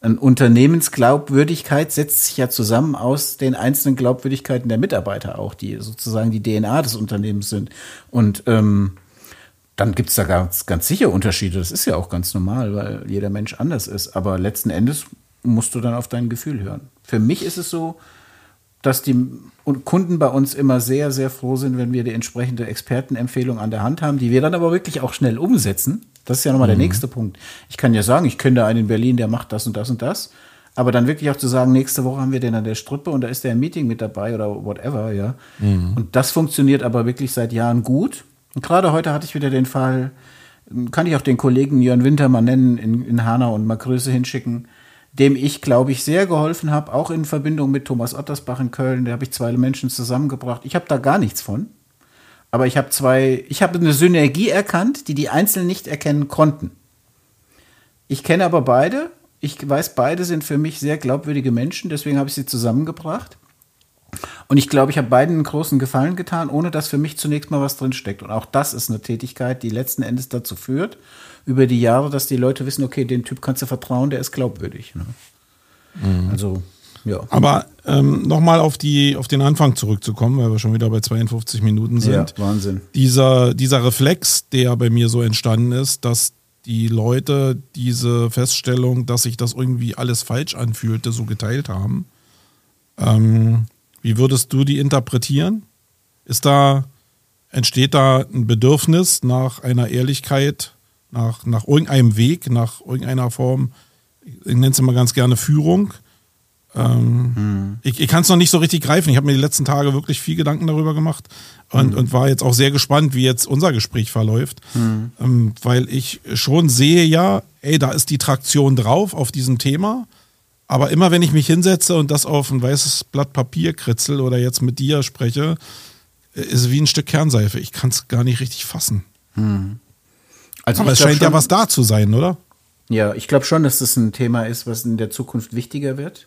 Eine Unternehmensglaubwürdigkeit setzt sich ja zusammen aus den einzelnen Glaubwürdigkeiten der Mitarbeiter auch, die sozusagen die DNA des Unternehmens sind. Und ähm, dann gibt's da ganz, ganz sicher Unterschiede. Das ist ja auch ganz normal, weil jeder Mensch anders ist. Aber letzten Endes musst du dann auf dein Gefühl hören. Für mich ist es so, dass die Kunden bei uns immer sehr, sehr froh sind, wenn wir die entsprechende Expertenempfehlung an der Hand haben, die wir dann aber wirklich auch schnell umsetzen. Das ist ja nochmal mhm. der nächste Punkt. Ich kann ja sagen, ich kenne da einen in Berlin, der macht das und das und das. Aber dann wirklich auch zu sagen, nächste Woche haben wir den an der Strippe und da ist der im Meeting mit dabei oder whatever, ja. Mhm. Und das funktioniert aber wirklich seit Jahren gut. Und gerade heute hatte ich wieder den Fall, kann ich auch den Kollegen Jörn Winter mal nennen, in, in Hanau und mal Grüße hinschicken, dem ich, glaube ich, sehr geholfen habe, auch in Verbindung mit Thomas Ottersbach in Köln. Da habe ich zwei Menschen zusammengebracht. Ich habe da gar nichts von. Aber ich habe zwei, ich habe eine Synergie erkannt, die die Einzelnen nicht erkennen konnten. Ich kenne aber beide. Ich weiß, beide sind für mich sehr glaubwürdige Menschen, deswegen habe ich sie zusammengebracht. Und ich glaube, ich habe beiden einen großen Gefallen getan, ohne dass für mich zunächst mal was drinsteckt. Und auch das ist eine Tätigkeit, die letzten Endes dazu führt, über die Jahre, dass die Leute wissen, okay, den Typ kannst du vertrauen, der ist glaubwürdig. Ne? Mhm. Also ja. Aber ähm, nochmal auf, auf den Anfang zurückzukommen, weil wir schon wieder bei 52 Minuten sind. Ja, Wahnsinn. Dieser, dieser Reflex, der bei mir so entstanden ist, dass die Leute diese Feststellung, dass sich das irgendwie alles falsch anfühlte, so geteilt haben. Ähm, wie würdest du die interpretieren? Ist da, entsteht da ein Bedürfnis nach einer Ehrlichkeit, nach, nach irgendeinem Weg, nach irgendeiner Form, ich nenne es immer ganz gerne Führung? Ähm, hm. Ich, ich kann es noch nicht so richtig greifen. Ich habe mir die letzten Tage wirklich viel Gedanken darüber gemacht und, hm. und war jetzt auch sehr gespannt, wie jetzt unser Gespräch verläuft, hm. ähm, weil ich schon sehe ja, ey, da ist die Traktion drauf auf diesem Thema. Aber immer wenn ich mich hinsetze und das auf ein weißes Blatt Papier kritzel oder jetzt mit dir spreche, ist es wie ein Stück Kernseife. Ich kann es gar nicht richtig fassen. Hm. Also Aber es scheint schon, ja was da zu sein, oder? Ja, ich glaube schon, dass das ein Thema ist, was in der Zukunft wichtiger wird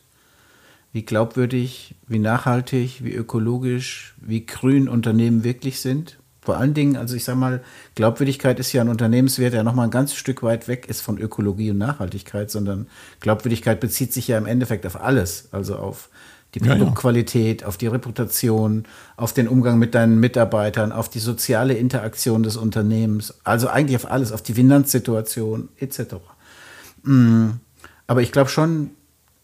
wie glaubwürdig, wie nachhaltig, wie ökologisch, wie grün Unternehmen wirklich sind. Vor allen Dingen, also ich sage mal, Glaubwürdigkeit ist ja ein Unternehmenswert, der nochmal ein ganz Stück weit weg ist von Ökologie und Nachhaltigkeit, sondern Glaubwürdigkeit bezieht sich ja im Endeffekt auf alles, also auf die Produktqualität, ja, ja. auf die Reputation, auf den Umgang mit deinen Mitarbeitern, auf die soziale Interaktion des Unternehmens, also eigentlich auf alles, auf die Finanzsituation etc. Mm, aber ich glaube schon,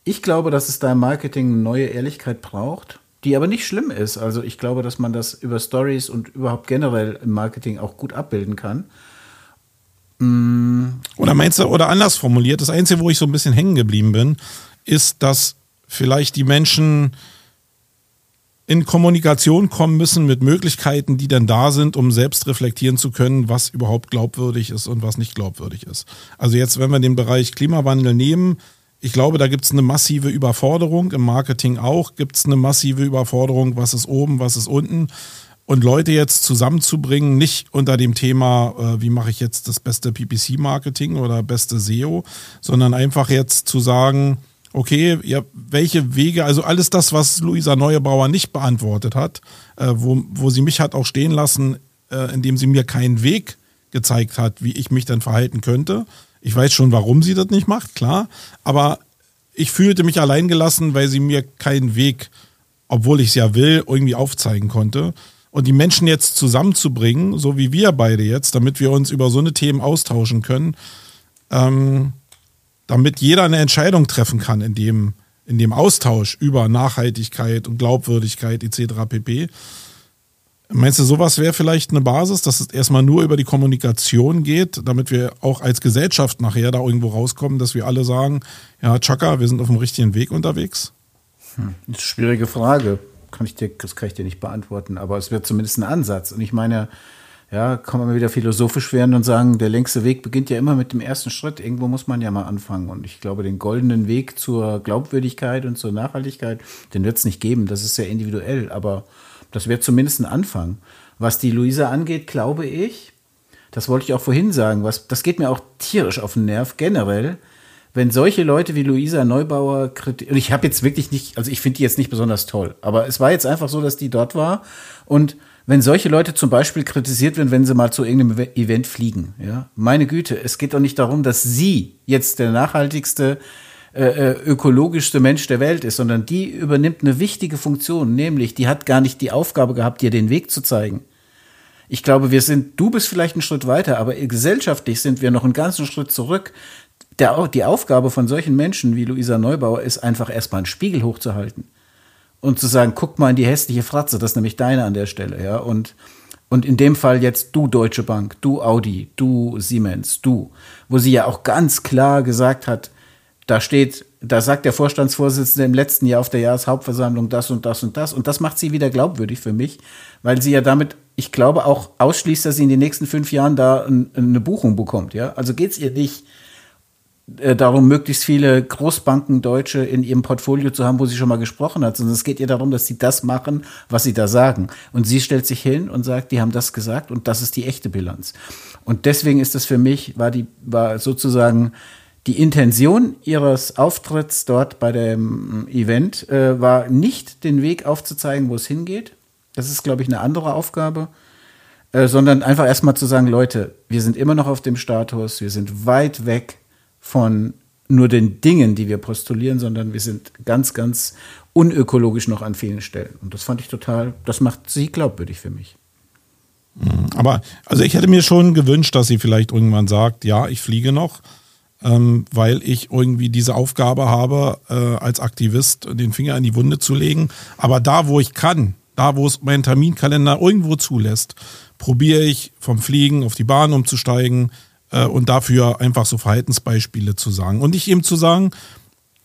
ich glaube, dass es da im Marketing eine neue Ehrlichkeit braucht, die aber nicht schlimm ist. Also ich glaube, dass man das über Stories und überhaupt generell im Marketing auch gut abbilden kann. Mm. Oder meinst du, oder anders formuliert, das Einzige, wo ich so ein bisschen hängen geblieben bin, ist, dass vielleicht die Menschen in Kommunikation kommen müssen mit Möglichkeiten, die dann da sind, um selbst reflektieren zu können, was überhaupt glaubwürdig ist und was nicht glaubwürdig ist. Also jetzt, wenn wir den Bereich Klimawandel nehmen, ich glaube, da gibt es eine massive Überforderung, im Marketing auch gibt es eine massive Überforderung, was ist oben, was ist unten. Und Leute jetzt zusammenzubringen, nicht unter dem Thema, äh, wie mache ich jetzt das beste PPC-Marketing oder beste SEO, sondern einfach jetzt zu sagen, okay, ja, welche Wege, also alles das, was Luisa Neubauer nicht beantwortet hat, äh, wo, wo sie mich hat auch stehen lassen, äh, indem sie mir keinen Weg gezeigt hat, wie ich mich dann verhalten könnte. Ich weiß schon, warum sie das nicht macht, klar, aber ich fühlte mich alleingelassen, weil sie mir keinen Weg, obwohl ich es ja will, irgendwie aufzeigen konnte. Und die Menschen jetzt zusammenzubringen, so wie wir beide jetzt, damit wir uns über so eine Themen austauschen können, ähm, damit jeder eine Entscheidung treffen kann in dem, in dem Austausch über Nachhaltigkeit und Glaubwürdigkeit etc. pp. Meinst du, sowas wäre vielleicht eine Basis, dass es erstmal nur über die Kommunikation geht, damit wir auch als Gesellschaft nachher da irgendwo rauskommen, dass wir alle sagen, ja, Chaka, wir sind auf dem richtigen Weg unterwegs? Hm, das ist eine schwierige Frage. Kann ich dir, das kann ich dir nicht beantworten, aber es wird zumindest ein Ansatz. Und ich meine, ja, kann man wieder philosophisch werden und sagen, der längste Weg beginnt ja immer mit dem ersten Schritt. Irgendwo muss man ja mal anfangen. Und ich glaube, den goldenen Weg zur Glaubwürdigkeit und zur Nachhaltigkeit, den wird es nicht geben. Das ist sehr individuell, aber das wäre zumindest ein Anfang. Was die Luisa angeht, glaube ich, das wollte ich auch vorhin sagen, was, das geht mir auch tierisch auf den Nerv generell, wenn solche Leute wie Luisa Neubauer kritisieren, ich habe jetzt wirklich nicht, also ich finde die jetzt nicht besonders toll, aber es war jetzt einfach so, dass die dort war und wenn solche Leute zum Beispiel kritisiert werden, wenn sie mal zu irgendeinem Event fliegen, ja, meine Güte, es geht doch nicht darum, dass sie jetzt der nachhaltigste, äh, äh, ökologischste Mensch der Welt ist, sondern die übernimmt eine wichtige Funktion, nämlich die hat gar nicht die Aufgabe gehabt, dir den Weg zu zeigen. Ich glaube, wir sind, du bist vielleicht einen Schritt weiter, aber gesellschaftlich sind wir noch einen ganzen Schritt zurück. Der, die Aufgabe von solchen Menschen wie Luisa Neubauer ist einfach erstmal einen Spiegel hochzuhalten und zu sagen, guck mal in die hässliche Fratze, das ist nämlich deine an der Stelle, ja. Und, und in dem Fall jetzt du Deutsche Bank, du Audi, du Siemens, du, wo sie ja auch ganz klar gesagt hat, da steht, da sagt der Vorstandsvorsitzende im letzten Jahr auf der Jahreshauptversammlung das und das und das. Und das macht sie wieder glaubwürdig für mich, weil sie ja damit, ich glaube, auch ausschließt, dass sie in den nächsten fünf Jahren da eine Buchung bekommt. Ja? Also geht es ihr nicht äh, darum, möglichst viele Großbanken Deutsche in ihrem Portfolio zu haben, wo sie schon mal gesprochen hat, sondern es geht ihr darum, dass sie das machen, was sie da sagen. Und sie stellt sich hin und sagt, die haben das gesagt und das ist die echte Bilanz. Und deswegen ist das für mich, war die, war sozusagen die Intention ihres Auftritts dort bei dem Event, äh, war nicht den Weg aufzuzeigen, wo es hingeht. Das ist, glaube ich, eine andere Aufgabe. Äh, sondern einfach erstmal zu sagen, Leute, wir sind immer noch auf dem Status, wir sind weit weg von nur den Dingen, die wir postulieren, sondern wir sind ganz, ganz unökologisch noch an vielen Stellen. Und das fand ich total, das macht sie glaubwürdig für mich. Mhm. Aber, also ich hätte mir schon gewünscht, dass sie vielleicht irgendwann sagt, ja, ich fliege noch, ähm, weil ich irgendwie diese Aufgabe habe, äh, als Aktivist den Finger in die Wunde zu legen. Aber da, wo ich kann, da, wo es mein Terminkalender irgendwo zulässt, probiere ich vom Fliegen auf die Bahn umzusteigen, äh, und dafür einfach so Verhaltensbeispiele zu sagen. Und nicht eben zu sagen,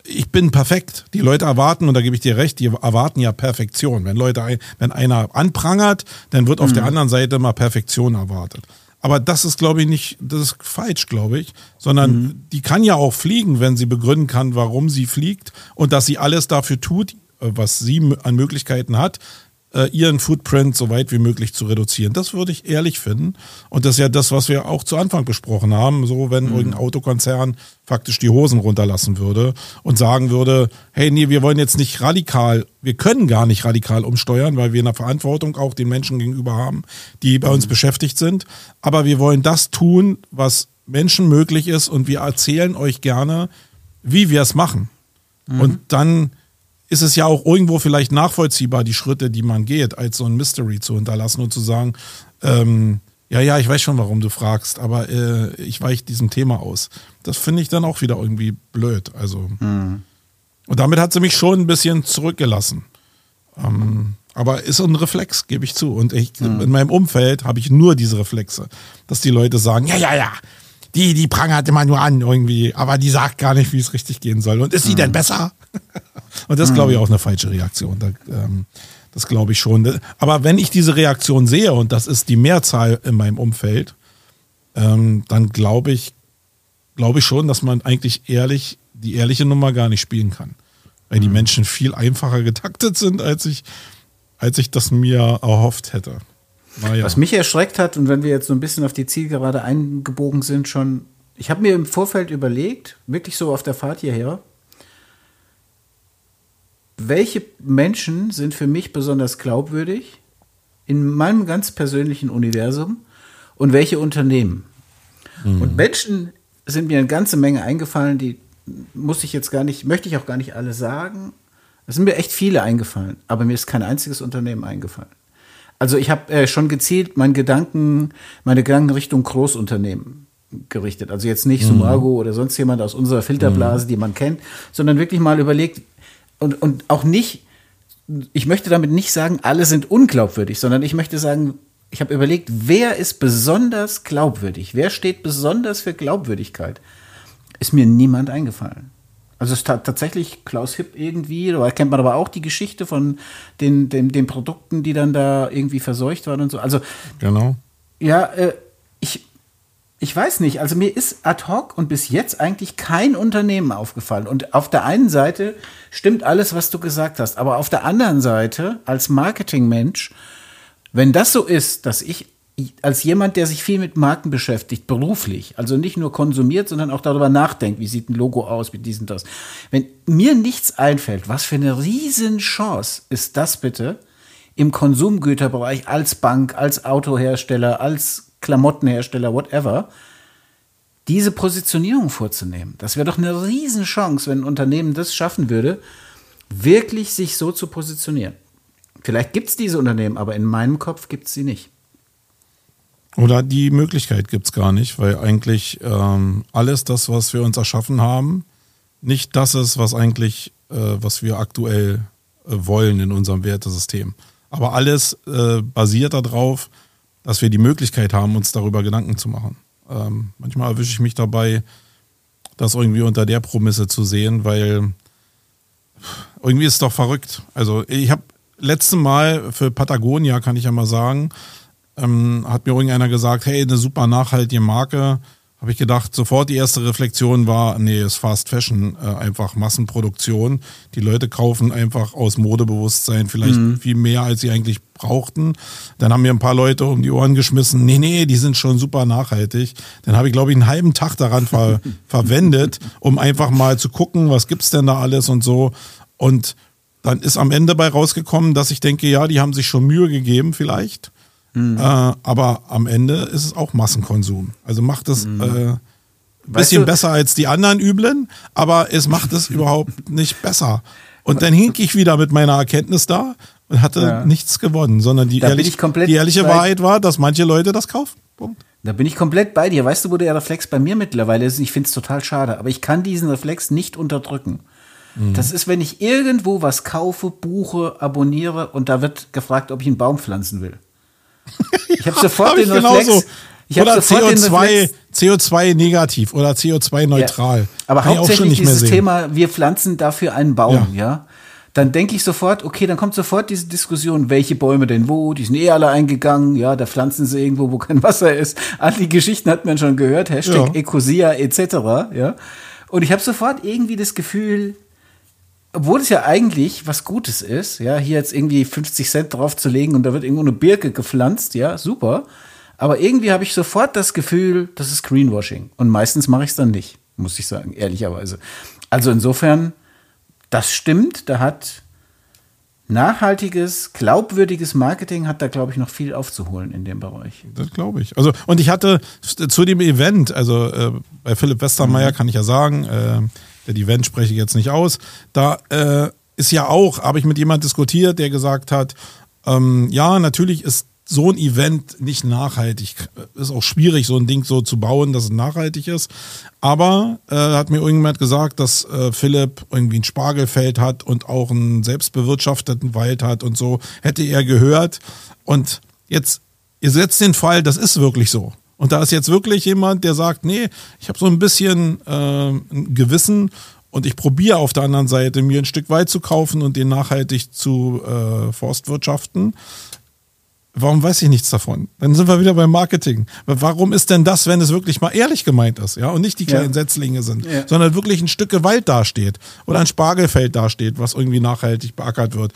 ich bin perfekt. Die Leute erwarten, und da gebe ich dir recht, die erwarten ja Perfektion. Wenn Leute, wenn einer anprangert, dann wird auf mhm. der anderen Seite mal Perfektion erwartet. Aber das ist, glaube ich, nicht, das ist falsch, glaube ich, sondern mhm. die kann ja auch fliegen, wenn sie begründen kann, warum sie fliegt und dass sie alles dafür tut, äh, was sie an Möglichkeiten hat, äh, ihren Footprint so weit wie möglich zu reduzieren. Das würde ich ehrlich finden. Und das ist ja das, was wir auch zu Anfang besprochen haben. So, wenn mhm. irgendein Autokonzern faktisch die Hosen runterlassen würde und sagen würde, hey, nee, wir wollen jetzt nicht radikal, wir können gar nicht radikal umsteuern, weil wir eine Verantwortung auch den Menschen gegenüber haben, die bei uns mhm. beschäftigt sind. Aber wir wollen das tun, was Menschen möglich ist und wir erzählen euch gerne, wie wir es machen. Mhm. Und dann ist es ja auch irgendwo vielleicht nachvollziehbar, die Schritte, die man geht, als so ein Mystery zu hinterlassen und zu sagen, ähm, ja, ja, ich weiß schon, warum du fragst, aber äh, ich weiche diesem Thema aus. Das finde ich dann auch wieder irgendwie blöd. Also. Mhm. Und damit hat sie mich schon ein bisschen zurückgelassen. Ähm, aber ist ein Reflex, gebe ich zu. Und ich, mhm. in meinem Umfeld habe ich nur diese Reflexe, dass die Leute sagen, ja, ja, ja, die, die prangert immer nur an irgendwie, aber die sagt gar nicht, wie es richtig gehen soll. Und ist sie mhm. denn besser? Und das glaube ich mhm. auch eine falsche Reaktion. Da, ähm, das glaube ich schon. Aber wenn ich diese Reaktion sehe, und das ist die Mehrzahl in meinem Umfeld, ähm, dann glaube ich, glaube ich schon, dass man eigentlich ehrlich, die ehrliche Nummer gar nicht spielen kann. Weil mhm. die Menschen viel einfacher getaktet sind, als ich, als ich das mir erhofft hätte. Ja. Was mich erschreckt hat, und wenn wir jetzt so ein bisschen auf die Zielgerade eingebogen sind, schon, ich habe mir im Vorfeld überlegt, wirklich so auf der Fahrt hierher, welche Menschen sind für mich besonders glaubwürdig in meinem ganz persönlichen Universum und welche Unternehmen. Mhm. Und Menschen sind mir eine ganze Menge eingefallen, die muss ich jetzt gar nicht, möchte ich auch gar nicht alle sagen. Es sind mir echt viele eingefallen, aber mir ist kein einziges Unternehmen eingefallen. Also ich habe äh, schon gezielt meine Gedanken, meine Gedanken Richtung Großunternehmen gerichtet. Also jetzt nicht mhm. Sumago oder sonst jemand aus unserer Filterblase, mhm. die man kennt, sondern wirklich mal überlegt und, und auch nicht, ich möchte damit nicht sagen, alle sind unglaubwürdig, sondern ich möchte sagen, ich habe überlegt, wer ist besonders glaubwürdig? Wer steht besonders für Glaubwürdigkeit? Ist mir niemand eingefallen. Also es ist tatsächlich Klaus Hipp irgendwie, da kennt man aber auch die Geschichte von den, den, den Produkten, die dann da irgendwie verseucht waren und so. Also genau. Ja, äh, ich, ich weiß nicht. Also mir ist ad hoc und bis jetzt eigentlich kein Unternehmen aufgefallen. Und auf der einen Seite stimmt alles, was du gesagt hast, aber auf der anderen Seite als Marketingmensch, wenn das so ist, dass ich als jemand, der sich viel mit Marken beschäftigt, beruflich, also nicht nur konsumiert, sondern auch darüber nachdenkt, wie sieht ein Logo aus, wie dies und das. Wenn mir nichts einfällt, was für eine Riesenchance ist das bitte im Konsumgüterbereich als Bank, als Autohersteller, als Klamottenhersteller, whatever, diese Positionierung vorzunehmen. Das wäre doch eine Riesenchance, wenn ein Unternehmen das schaffen würde, wirklich sich so zu positionieren. Vielleicht gibt es diese Unternehmen, aber in meinem Kopf gibt es sie nicht. Oder die Möglichkeit gibt es gar nicht, weil eigentlich ähm, alles das, was wir uns erschaffen haben, nicht das ist, was eigentlich, äh, was wir aktuell äh, wollen in unserem Wertesystem. Aber alles äh, basiert darauf, dass wir die Möglichkeit haben, uns darüber Gedanken zu machen. Ähm, manchmal erwische ich mich dabei, das irgendwie unter der Promisse zu sehen, weil irgendwie ist es doch verrückt. Also ich habe letzte Mal für Patagonia, kann ich ja mal sagen, ähm, hat mir irgendeiner gesagt, hey, eine super nachhaltige Marke. Habe ich gedacht, sofort die erste Reflexion war, nee, ist Fast Fashion, äh, einfach Massenproduktion. Die Leute kaufen einfach aus Modebewusstsein vielleicht mhm. viel mehr, als sie eigentlich brauchten. Dann haben mir ein paar Leute um die Ohren geschmissen, nee, nee, die sind schon super nachhaltig. Dann habe ich, glaube ich, einen halben Tag daran ver verwendet, um einfach mal zu gucken, was gibt's denn da alles und so. Und dann ist am Ende bei rausgekommen, dass ich denke, ja, die haben sich schon Mühe gegeben vielleicht. Mhm. Äh, aber am Ende ist es auch Massenkonsum. Also macht es mhm. äh, bisschen du, besser als die anderen Üblen, aber es macht es überhaupt nicht besser. Und dann hink ich wieder mit meiner Erkenntnis da und hatte ja. nichts gewonnen, sondern die, ehrlich, die ehrliche Wahrheit war, dass manche Leute das kaufen. Punkt. Da bin ich komplett bei dir. Weißt du, wo der Reflex bei mir mittlerweile ist? Ich finde es total schade, aber ich kann diesen Reflex nicht unterdrücken. Mhm. Das ist, wenn ich irgendwo was kaufe, buche, abonniere und da wird gefragt, ob ich einen Baum pflanzen will. Ich habe sofort hab den Reflex. Genauso. Ich oder CO2, CO2 negativ oder CO2 neutral. Ja. Aber Kann hauptsächlich dieses Thema, wir pflanzen dafür einen Baum, ja. ja? Dann denke ich sofort, okay, dann kommt sofort diese Diskussion, welche Bäume denn wo, die sind eh alle eingegangen, ja, da pflanzen sie irgendwo, wo kein Wasser ist. All die Geschichten hat man schon gehört, Hashtag ja. Ecosia etc., ja. Und ich habe sofort irgendwie das Gefühl, obwohl es ja eigentlich was Gutes ist, ja, hier jetzt irgendwie 50 Cent draufzulegen und da wird irgendwo eine Birke gepflanzt, ja, super. Aber irgendwie habe ich sofort das Gefühl, das ist Greenwashing. Und meistens mache ich es dann nicht, muss ich sagen, ehrlicherweise. Also insofern, das stimmt, da hat nachhaltiges, glaubwürdiges Marketing hat da, glaube ich, noch viel aufzuholen in dem Bereich. Das glaube ich. Also, und ich hatte zu dem Event, also äh, bei Philipp Westermeier mhm. kann ich ja sagen, äh, der Event spreche ich jetzt nicht aus. Da äh, ist ja auch, habe ich mit jemand diskutiert, der gesagt hat, ähm, ja, natürlich ist so ein Event nicht nachhaltig. Ist auch schwierig, so ein Ding so zu bauen, dass es nachhaltig ist. Aber äh, hat mir irgendjemand gesagt, dass äh, Philipp irgendwie ein Spargelfeld hat und auch einen selbstbewirtschafteten Wald hat und so. Hätte er gehört. Und jetzt, ihr setzt den Fall, das ist wirklich so. Und da ist jetzt wirklich jemand, der sagt, nee, ich habe so ein bisschen äh, ein Gewissen und ich probiere auf der anderen Seite, mir ein Stück Wald zu kaufen und den nachhaltig zu äh, forstwirtschaften. Warum weiß ich nichts davon? Dann sind wir wieder beim Marketing. Warum ist denn das, wenn es wirklich mal ehrlich gemeint ist, ja, und nicht die kleinen ja. Setzlinge sind, ja. sondern wirklich ein Stück Wald dasteht oder ein Spargelfeld dasteht, was irgendwie nachhaltig beackert wird?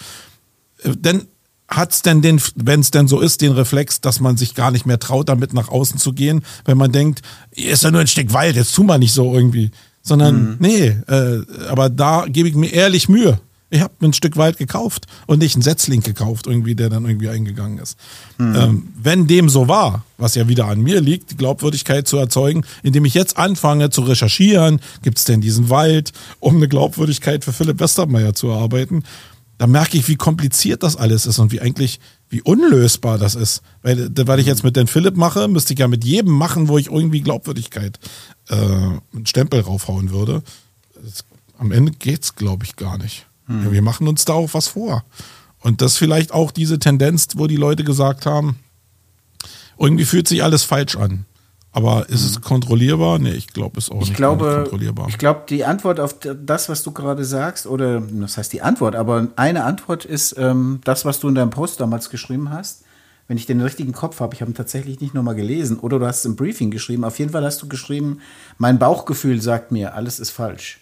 Äh, denn hat's denn den, wenn es denn so ist, den Reflex, dass man sich gar nicht mehr traut, damit nach außen zu gehen, wenn man denkt, ist ja nur ein Stück Wald, jetzt tu mal nicht so irgendwie. Sondern, mhm. nee, äh, aber da gebe ich mir ehrlich Mühe. Ich habe mir ein Stück Wald gekauft und nicht einen Setzling gekauft, irgendwie, der dann irgendwie eingegangen ist. Mhm. Ähm, wenn dem so war, was ja wieder an mir liegt, die Glaubwürdigkeit zu erzeugen, indem ich jetzt anfange zu recherchieren, gibt es denn diesen Wald, um eine Glaubwürdigkeit für Philipp Westermeier zu erarbeiten, da merke ich, wie kompliziert das alles ist und wie eigentlich, wie unlösbar das ist. Weil, weil ich jetzt mit den Philipp mache, müsste ich ja mit jedem machen, wo ich irgendwie Glaubwürdigkeit äh, einen Stempel raufhauen würde. Das, am Ende geht's, glaube ich, gar nicht. Hm. Ja, wir machen uns da auch was vor. Und das vielleicht auch diese Tendenz, wo die Leute gesagt haben, irgendwie fühlt sich alles falsch an. Aber ist es mhm. kontrollierbar? Nee, ich glaube es auch ich nicht glaube, kontrollierbar. Ich glaube, die Antwort auf das, was du gerade sagst, oder das heißt die Antwort, aber eine Antwort ist ähm, das, was du in deinem Post damals geschrieben hast. Wenn ich den richtigen Kopf habe, ich habe ihn tatsächlich nicht nochmal gelesen, oder du hast es im Briefing geschrieben. Auf jeden Fall hast du geschrieben, mein Bauchgefühl sagt mir, alles ist falsch.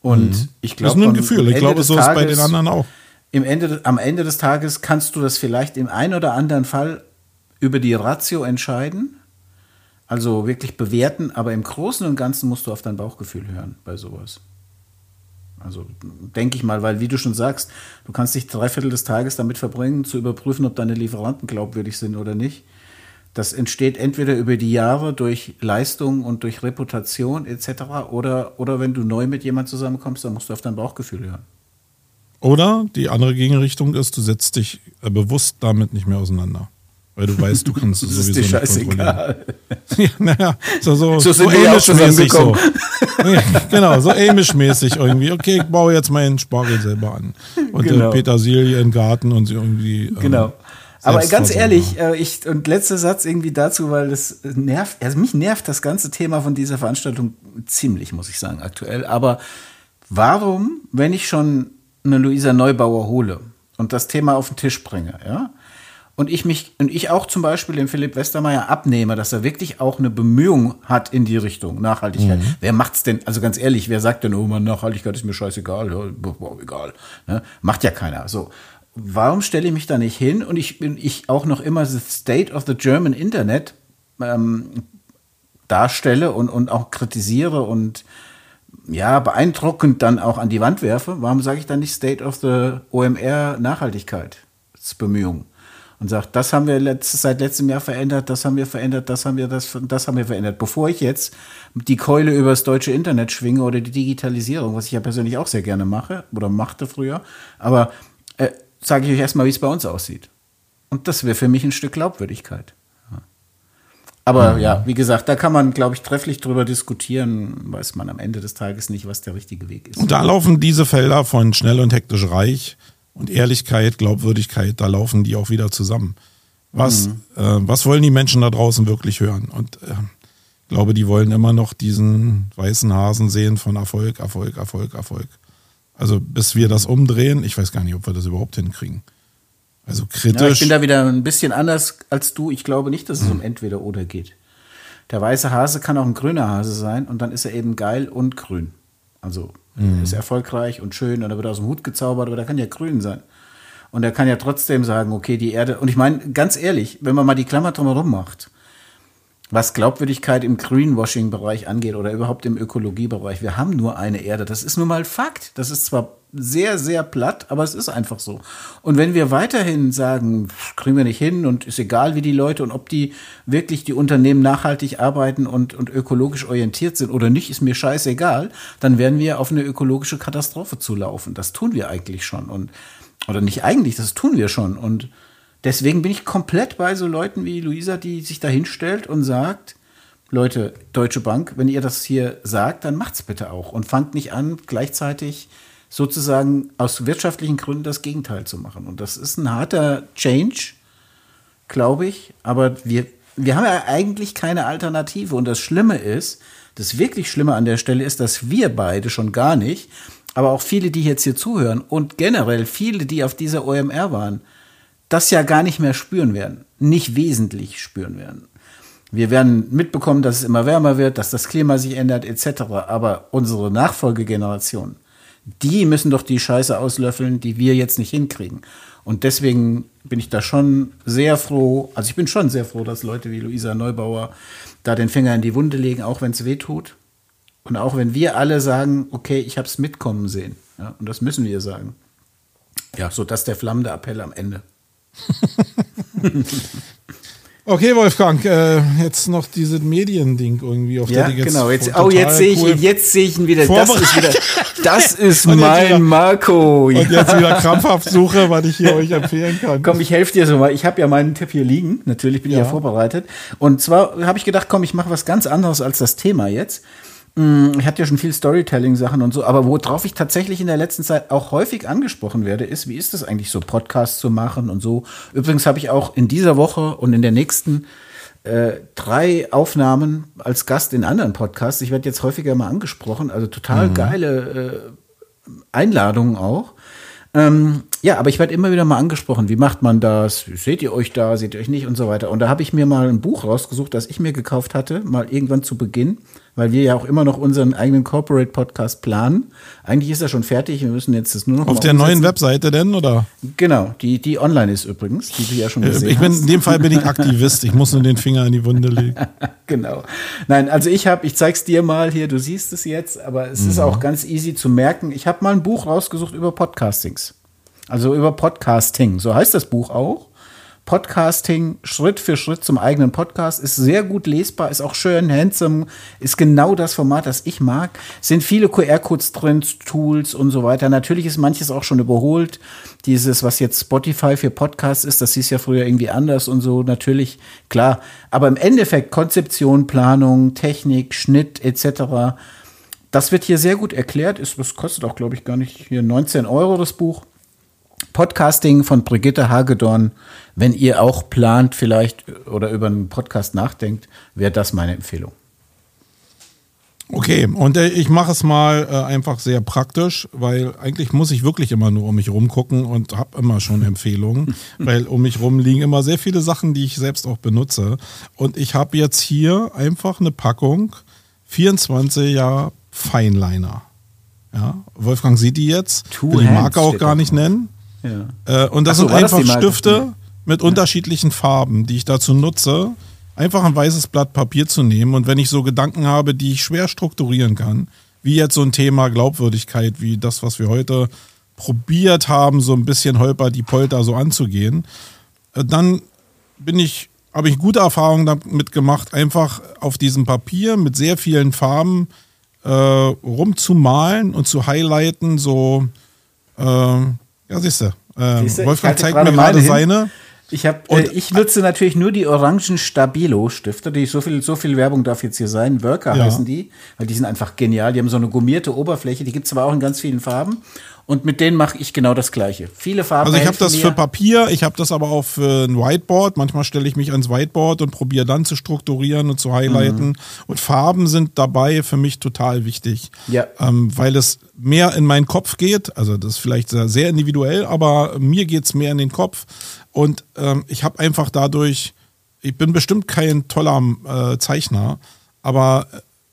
Und mhm. ich glaube, das ist nur ein Gefühl. Ich glaube, so ist es bei den anderen auch. Im Ende, am Ende des Tages kannst du das vielleicht im einen oder anderen Fall über die Ratio entscheiden also wirklich bewerten, aber im Großen und Ganzen musst du auf dein Bauchgefühl hören bei sowas. Also denke ich mal, weil wie du schon sagst, du kannst dich drei Viertel des Tages damit verbringen, zu überprüfen, ob deine Lieferanten glaubwürdig sind oder nicht. Das entsteht entweder über die Jahre durch Leistung und durch Reputation etc. Oder, oder wenn du neu mit jemand zusammenkommst, dann musst du auf dein Bauchgefühl hören. Oder die andere Gegenrichtung ist, du setzt dich bewusst damit nicht mehr auseinander. Weil du weißt, du kannst es sowieso nicht kontrollieren. ja, naja, so, so, so, so Amish-mäßig so. ja, genau, so Amish-mäßig irgendwie. Okay, ich baue jetzt meinen Spargel selber an. Und genau. Petersilie im Garten und sie irgendwie. Ähm, genau. Aber ganz ehrlich, äh, ich, und letzter Satz irgendwie dazu, weil das nervt, also mich nervt das ganze Thema von dieser Veranstaltung ziemlich, muss ich sagen, aktuell. Aber warum, wenn ich schon eine Luisa Neubauer hole und das Thema auf den Tisch bringe, ja, und ich mich und ich auch zum Beispiel dem Philipp Westermeier abnehme, dass er wirklich auch eine Bemühung hat in die Richtung Nachhaltigkeit. Mhm. Wer macht's denn? Also ganz ehrlich, wer sagt denn, oh man, Nachhaltigkeit ist mir scheißegal, ja, boah, egal, ne? macht ja keiner. So, warum stelle ich mich da nicht hin und ich bin ich auch noch immer the State of the German Internet ähm, darstelle und und auch kritisiere und ja beeindruckend dann auch an die Wand werfe? Warum sage ich dann nicht State of the OMR Nachhaltigkeitsbemühungen? Und sagt, das haben wir letztes, seit letztem Jahr verändert, das haben wir verändert, das haben wir das, das haben wir verändert. Bevor ich jetzt die Keule übers deutsche Internet schwinge oder die Digitalisierung, was ich ja persönlich auch sehr gerne mache oder machte früher, aber äh, sage ich euch erstmal, wie es bei uns aussieht. Und das wäre für mich ein Stück Glaubwürdigkeit. Aber mhm. ja, wie gesagt, da kann man, glaube ich, trefflich drüber diskutieren, weiß man am Ende des Tages nicht, was der richtige Weg ist. Und da laufen diese Felder von schnell und hektisch reich und Ehrlichkeit, Glaubwürdigkeit, da laufen die auch wieder zusammen. Was, mhm. äh, was wollen die Menschen da draußen wirklich hören? Und äh, ich glaube, die wollen immer noch diesen weißen Hasen sehen von Erfolg, Erfolg, Erfolg, Erfolg. Also bis wir das umdrehen, ich weiß gar nicht, ob wir das überhaupt hinkriegen. Also kritisch. Ja, ich bin da wieder ein bisschen anders als du. Ich glaube nicht, dass es mhm. um entweder oder geht. Der weiße Hase kann auch ein grüner Hase sein und dann ist er eben geil und grün. Also mhm. ist erfolgreich und schön und er wird aus dem Hut gezaubert, aber der kann ja grün sein. Und er kann ja trotzdem sagen, okay, die Erde. Und ich meine, ganz ehrlich, wenn man mal die Klammer drumherum macht, was Glaubwürdigkeit im Greenwashing-Bereich angeht oder überhaupt im Ökologiebereich, wir haben nur eine Erde. Das ist nun mal Fakt. Das ist zwar sehr, sehr platt, aber es ist einfach so. Und wenn wir weiterhin sagen, kriegen wir nicht hin und ist egal, wie die Leute und ob die wirklich die Unternehmen nachhaltig arbeiten und, und ökologisch orientiert sind oder nicht, ist mir scheißegal, dann werden wir auf eine ökologische Katastrophe zulaufen. Das tun wir eigentlich schon. Und, oder nicht eigentlich, das tun wir schon. Und deswegen bin ich komplett bei so Leuten wie Luisa, die sich da hinstellt und sagt, Leute, Deutsche Bank, wenn ihr das hier sagt, dann macht's bitte auch und fangt nicht an, gleichzeitig sozusagen aus wirtschaftlichen Gründen das Gegenteil zu machen. Und das ist ein harter Change, glaube ich. Aber wir, wir haben ja eigentlich keine Alternative. Und das Schlimme ist, das wirklich Schlimme an der Stelle ist, dass wir beide schon gar nicht, aber auch viele, die jetzt hier zuhören und generell viele, die auf dieser OMR waren, das ja gar nicht mehr spüren werden, nicht wesentlich spüren werden. Wir werden mitbekommen, dass es immer wärmer wird, dass das Klima sich ändert, etc. Aber unsere Nachfolgegeneration, die müssen doch die Scheiße auslöffeln, die wir jetzt nicht hinkriegen. Und deswegen bin ich da schon sehr froh, also ich bin schon sehr froh, dass Leute wie Luisa Neubauer da den Finger in die Wunde legen, auch wenn es weh tut. Und auch wenn wir alle sagen, okay, ich habe es mitkommen sehen. Ja, und das müssen wir sagen. Ja, so dass der flammende Appell am Ende. Okay, Wolfgang, äh, jetzt noch dieses Mediending irgendwie auf ja, der jetzt genau. Jetzt, oh, jetzt sehe ich jetzt sehe ich ihn wieder. Das ist wieder, das ist mein wieder, Marco. Und jetzt wieder krampfhaft suche, was ich hier euch empfehlen kann. Komm, ich helfe dir so mal. Ich habe ja meinen Tipp hier liegen. Natürlich bin ich ja vorbereitet. Und zwar habe ich gedacht, komm, ich mache was ganz anderes als das Thema jetzt. Mm, ich hatte ja schon viel Storytelling-Sachen und so, aber worauf ich tatsächlich in der letzten Zeit auch häufig angesprochen werde, ist, wie ist es eigentlich so, Podcasts zu machen und so. Übrigens habe ich auch in dieser Woche und in der nächsten äh, drei Aufnahmen als Gast in anderen Podcasts. Ich werde jetzt häufiger mal angesprochen, also total mhm. geile äh, Einladungen auch. Ähm, ja, aber ich werde immer wieder mal angesprochen, wie macht man das? Seht ihr euch da, seht ihr euch nicht und so weiter. Und da habe ich mir mal ein Buch rausgesucht, das ich mir gekauft hatte, mal irgendwann zu Beginn weil wir ja auch immer noch unseren eigenen Corporate Podcast planen. Eigentlich ist er schon fertig, wir müssen jetzt das nur noch Auf der neuen Webseite denn, oder? Genau, die, die online ist übrigens, die du ja schon gesehen ich bin, hast. In dem Fall bin ich Aktivist, ich muss nur den Finger in die Wunde legen. genau. Nein, also ich habe, ich zeig's dir mal hier, du siehst es jetzt, aber es mhm. ist auch ganz easy zu merken. Ich habe mal ein Buch rausgesucht über Podcastings. Also über Podcasting, so heißt das Buch auch. Podcasting Schritt für Schritt zum eigenen Podcast. Ist sehr gut lesbar, ist auch schön handsome, ist genau das Format, das ich mag. Sind viele QR-Codes drin, Tools und so weiter. Natürlich ist manches auch schon überholt. Dieses, was jetzt Spotify für Podcasts ist, das hieß ja früher irgendwie anders und so, natürlich, klar. Aber im Endeffekt Konzeption, Planung, Technik, Schnitt etc., das wird hier sehr gut erklärt. Ist, das kostet auch, glaube ich, gar nicht hier 19 Euro das Buch. Podcasting von Brigitte Hagedorn. Wenn ihr auch plant, vielleicht oder über einen Podcast nachdenkt, wäre das meine Empfehlung. Okay, und äh, ich mache es mal äh, einfach sehr praktisch, weil eigentlich muss ich wirklich immer nur um mich rumgucken und habe immer schon Empfehlungen, weil um mich rum liegen immer sehr viele Sachen, die ich selbst auch benutze. Und ich habe jetzt hier einfach eine Packung 24er Feinliner. Ja, Wolfgang sieht die jetzt. Two Will die Marke auch gar nicht nennen. Ja. Äh, und das so, sind einfach das Stifte mit ja. unterschiedlichen Farben, die ich dazu nutze, einfach ein weißes Blatt Papier zu nehmen. Und wenn ich so Gedanken habe, die ich schwer strukturieren kann, wie jetzt so ein Thema Glaubwürdigkeit, wie das, was wir heute probiert haben, so ein bisschen holper die Polter so anzugehen, äh, dann bin ich, habe ich gute Erfahrungen damit gemacht, einfach auf diesem Papier mit sehr vielen Farben äh, rumzumalen und zu highlighten, so äh, ja, siehst du. Äh, Wolfgang zeigt mir gerade seine. Ich, hab, äh, ich nutze natürlich nur die orangen Stabilo-Stifte. Die so viel, so viel Werbung darf jetzt hier sein. Worker ja. heißen die, weil die sind einfach genial. Die haben so eine gummierte Oberfläche. Die gibt es aber auch in ganz vielen Farben. Und mit denen mache ich genau das Gleiche. Viele Farben. Also ich habe das mir. für Papier, ich habe das aber auch für ein Whiteboard. Manchmal stelle ich mich ans Whiteboard und probiere dann zu strukturieren und zu highlighten. Mhm. Und Farben sind dabei für mich total wichtig. Ja. Ähm, weil es mehr in meinen Kopf geht. Also das ist vielleicht sehr individuell, aber mir geht es mehr in den Kopf. Und ähm, ich habe einfach dadurch, ich bin bestimmt kein toller äh, Zeichner, aber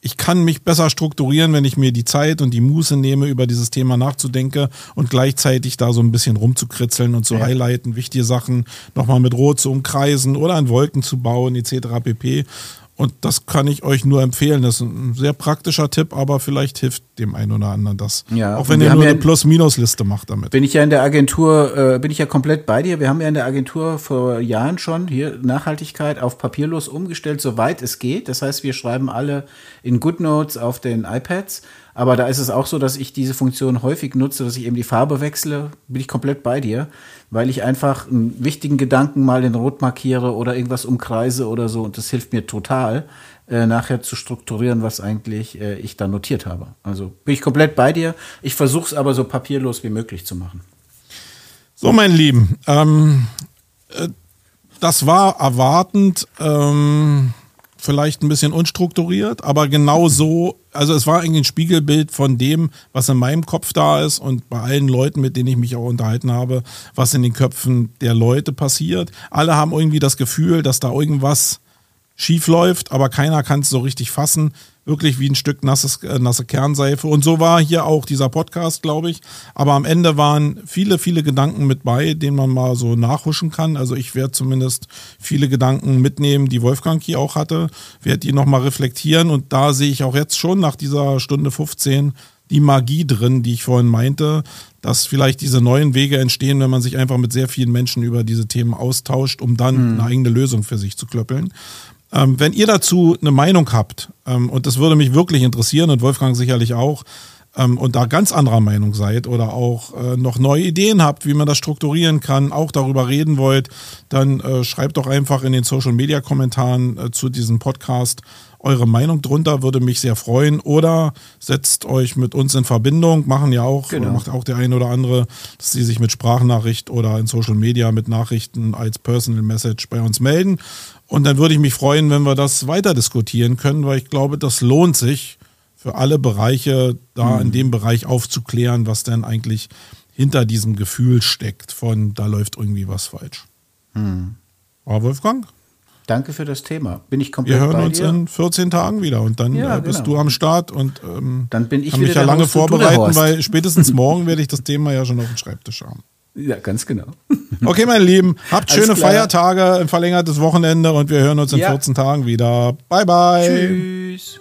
ich kann mich besser strukturieren, wenn ich mir die Zeit und die Muße nehme, über dieses Thema nachzudenken und gleichzeitig da so ein bisschen rumzukritzeln und zu ja. highlighten, wichtige Sachen nochmal mit Rot zu umkreisen oder an Wolken zu bauen, etc. pp. Und das kann ich euch nur empfehlen. Das ist ein sehr praktischer Tipp, aber vielleicht hilft dem einen oder anderen das. Ja, auch wenn ihr nur ja eine Plus-Minus-Liste macht damit. Bin ich ja in der Agentur, äh, bin ich ja komplett bei dir. Wir haben ja in der Agentur vor Jahren schon hier Nachhaltigkeit auf papierlos umgestellt, soweit es geht. Das heißt, wir schreiben alle in GoodNotes auf den iPads. Aber da ist es auch so, dass ich diese Funktion häufig nutze, dass ich eben die Farbe wechsle. Bin ich komplett bei dir weil ich einfach einen wichtigen Gedanken mal in Rot markiere oder irgendwas umkreise oder so. Und das hilft mir total, äh, nachher zu strukturieren, was eigentlich äh, ich da notiert habe. Also bin ich komplett bei dir. Ich versuche es aber so papierlos wie möglich zu machen. So, mein Lieben, ähm, äh, das war erwartend. Ähm vielleicht ein bisschen unstrukturiert, aber genau so, also es war eigentlich ein Spiegelbild von dem, was in meinem Kopf da ist und bei allen Leuten, mit denen ich mich auch unterhalten habe, was in den Köpfen der Leute passiert. Alle haben irgendwie das Gefühl, dass da irgendwas schief läuft, aber keiner kann es so richtig fassen, wirklich wie ein Stück nasses, äh, nasse Kernseife. Und so war hier auch dieser Podcast, glaube ich. Aber am Ende waren viele, viele Gedanken mit bei, denen man mal so nachhuschen kann. Also ich werde zumindest viele Gedanken mitnehmen, die Wolfgang hier auch hatte, werde die nochmal reflektieren. Und da sehe ich auch jetzt schon nach dieser Stunde 15 die Magie drin, die ich vorhin meinte, dass vielleicht diese neuen Wege entstehen, wenn man sich einfach mit sehr vielen Menschen über diese Themen austauscht, um dann mhm. eine eigene Lösung für sich zu klöppeln. Ähm, wenn ihr dazu eine Meinung habt, ähm, und das würde mich wirklich interessieren und Wolfgang sicherlich auch, ähm, und da ganz anderer Meinung seid oder auch äh, noch neue Ideen habt, wie man das strukturieren kann, auch darüber reden wollt, dann äh, schreibt doch einfach in den Social Media Kommentaren äh, zu diesem Podcast eure Meinung drunter, würde mich sehr freuen. Oder setzt euch mit uns in Verbindung, machen ja auch, genau. macht auch der eine oder andere, dass sie sich mit Sprachnachricht oder in Social Media mit Nachrichten als Personal Message bei uns melden. Und dann würde ich mich freuen, wenn wir das weiter diskutieren können, weil ich glaube, das lohnt sich für alle Bereiche, da mhm. in dem Bereich aufzuklären, was denn eigentlich hinter diesem Gefühl steckt von, da läuft irgendwie was falsch. Mhm. Aber Wolfgang? Danke für das Thema. Bin ich komplett Wir hören uns dir? in 14 Tagen wieder und dann ja, äh, bist genau. du am Start und ähm, dann bin ich kann mich ja lange vorbereiten, weil spätestens morgen werde ich das Thema ja schon auf dem Schreibtisch haben. Ja, ganz genau. Okay, meine Lieben, habt schöne Feiertage, ein verlängertes Wochenende und wir hören uns in ja. 14 Tagen wieder. Bye, bye. Tschüss.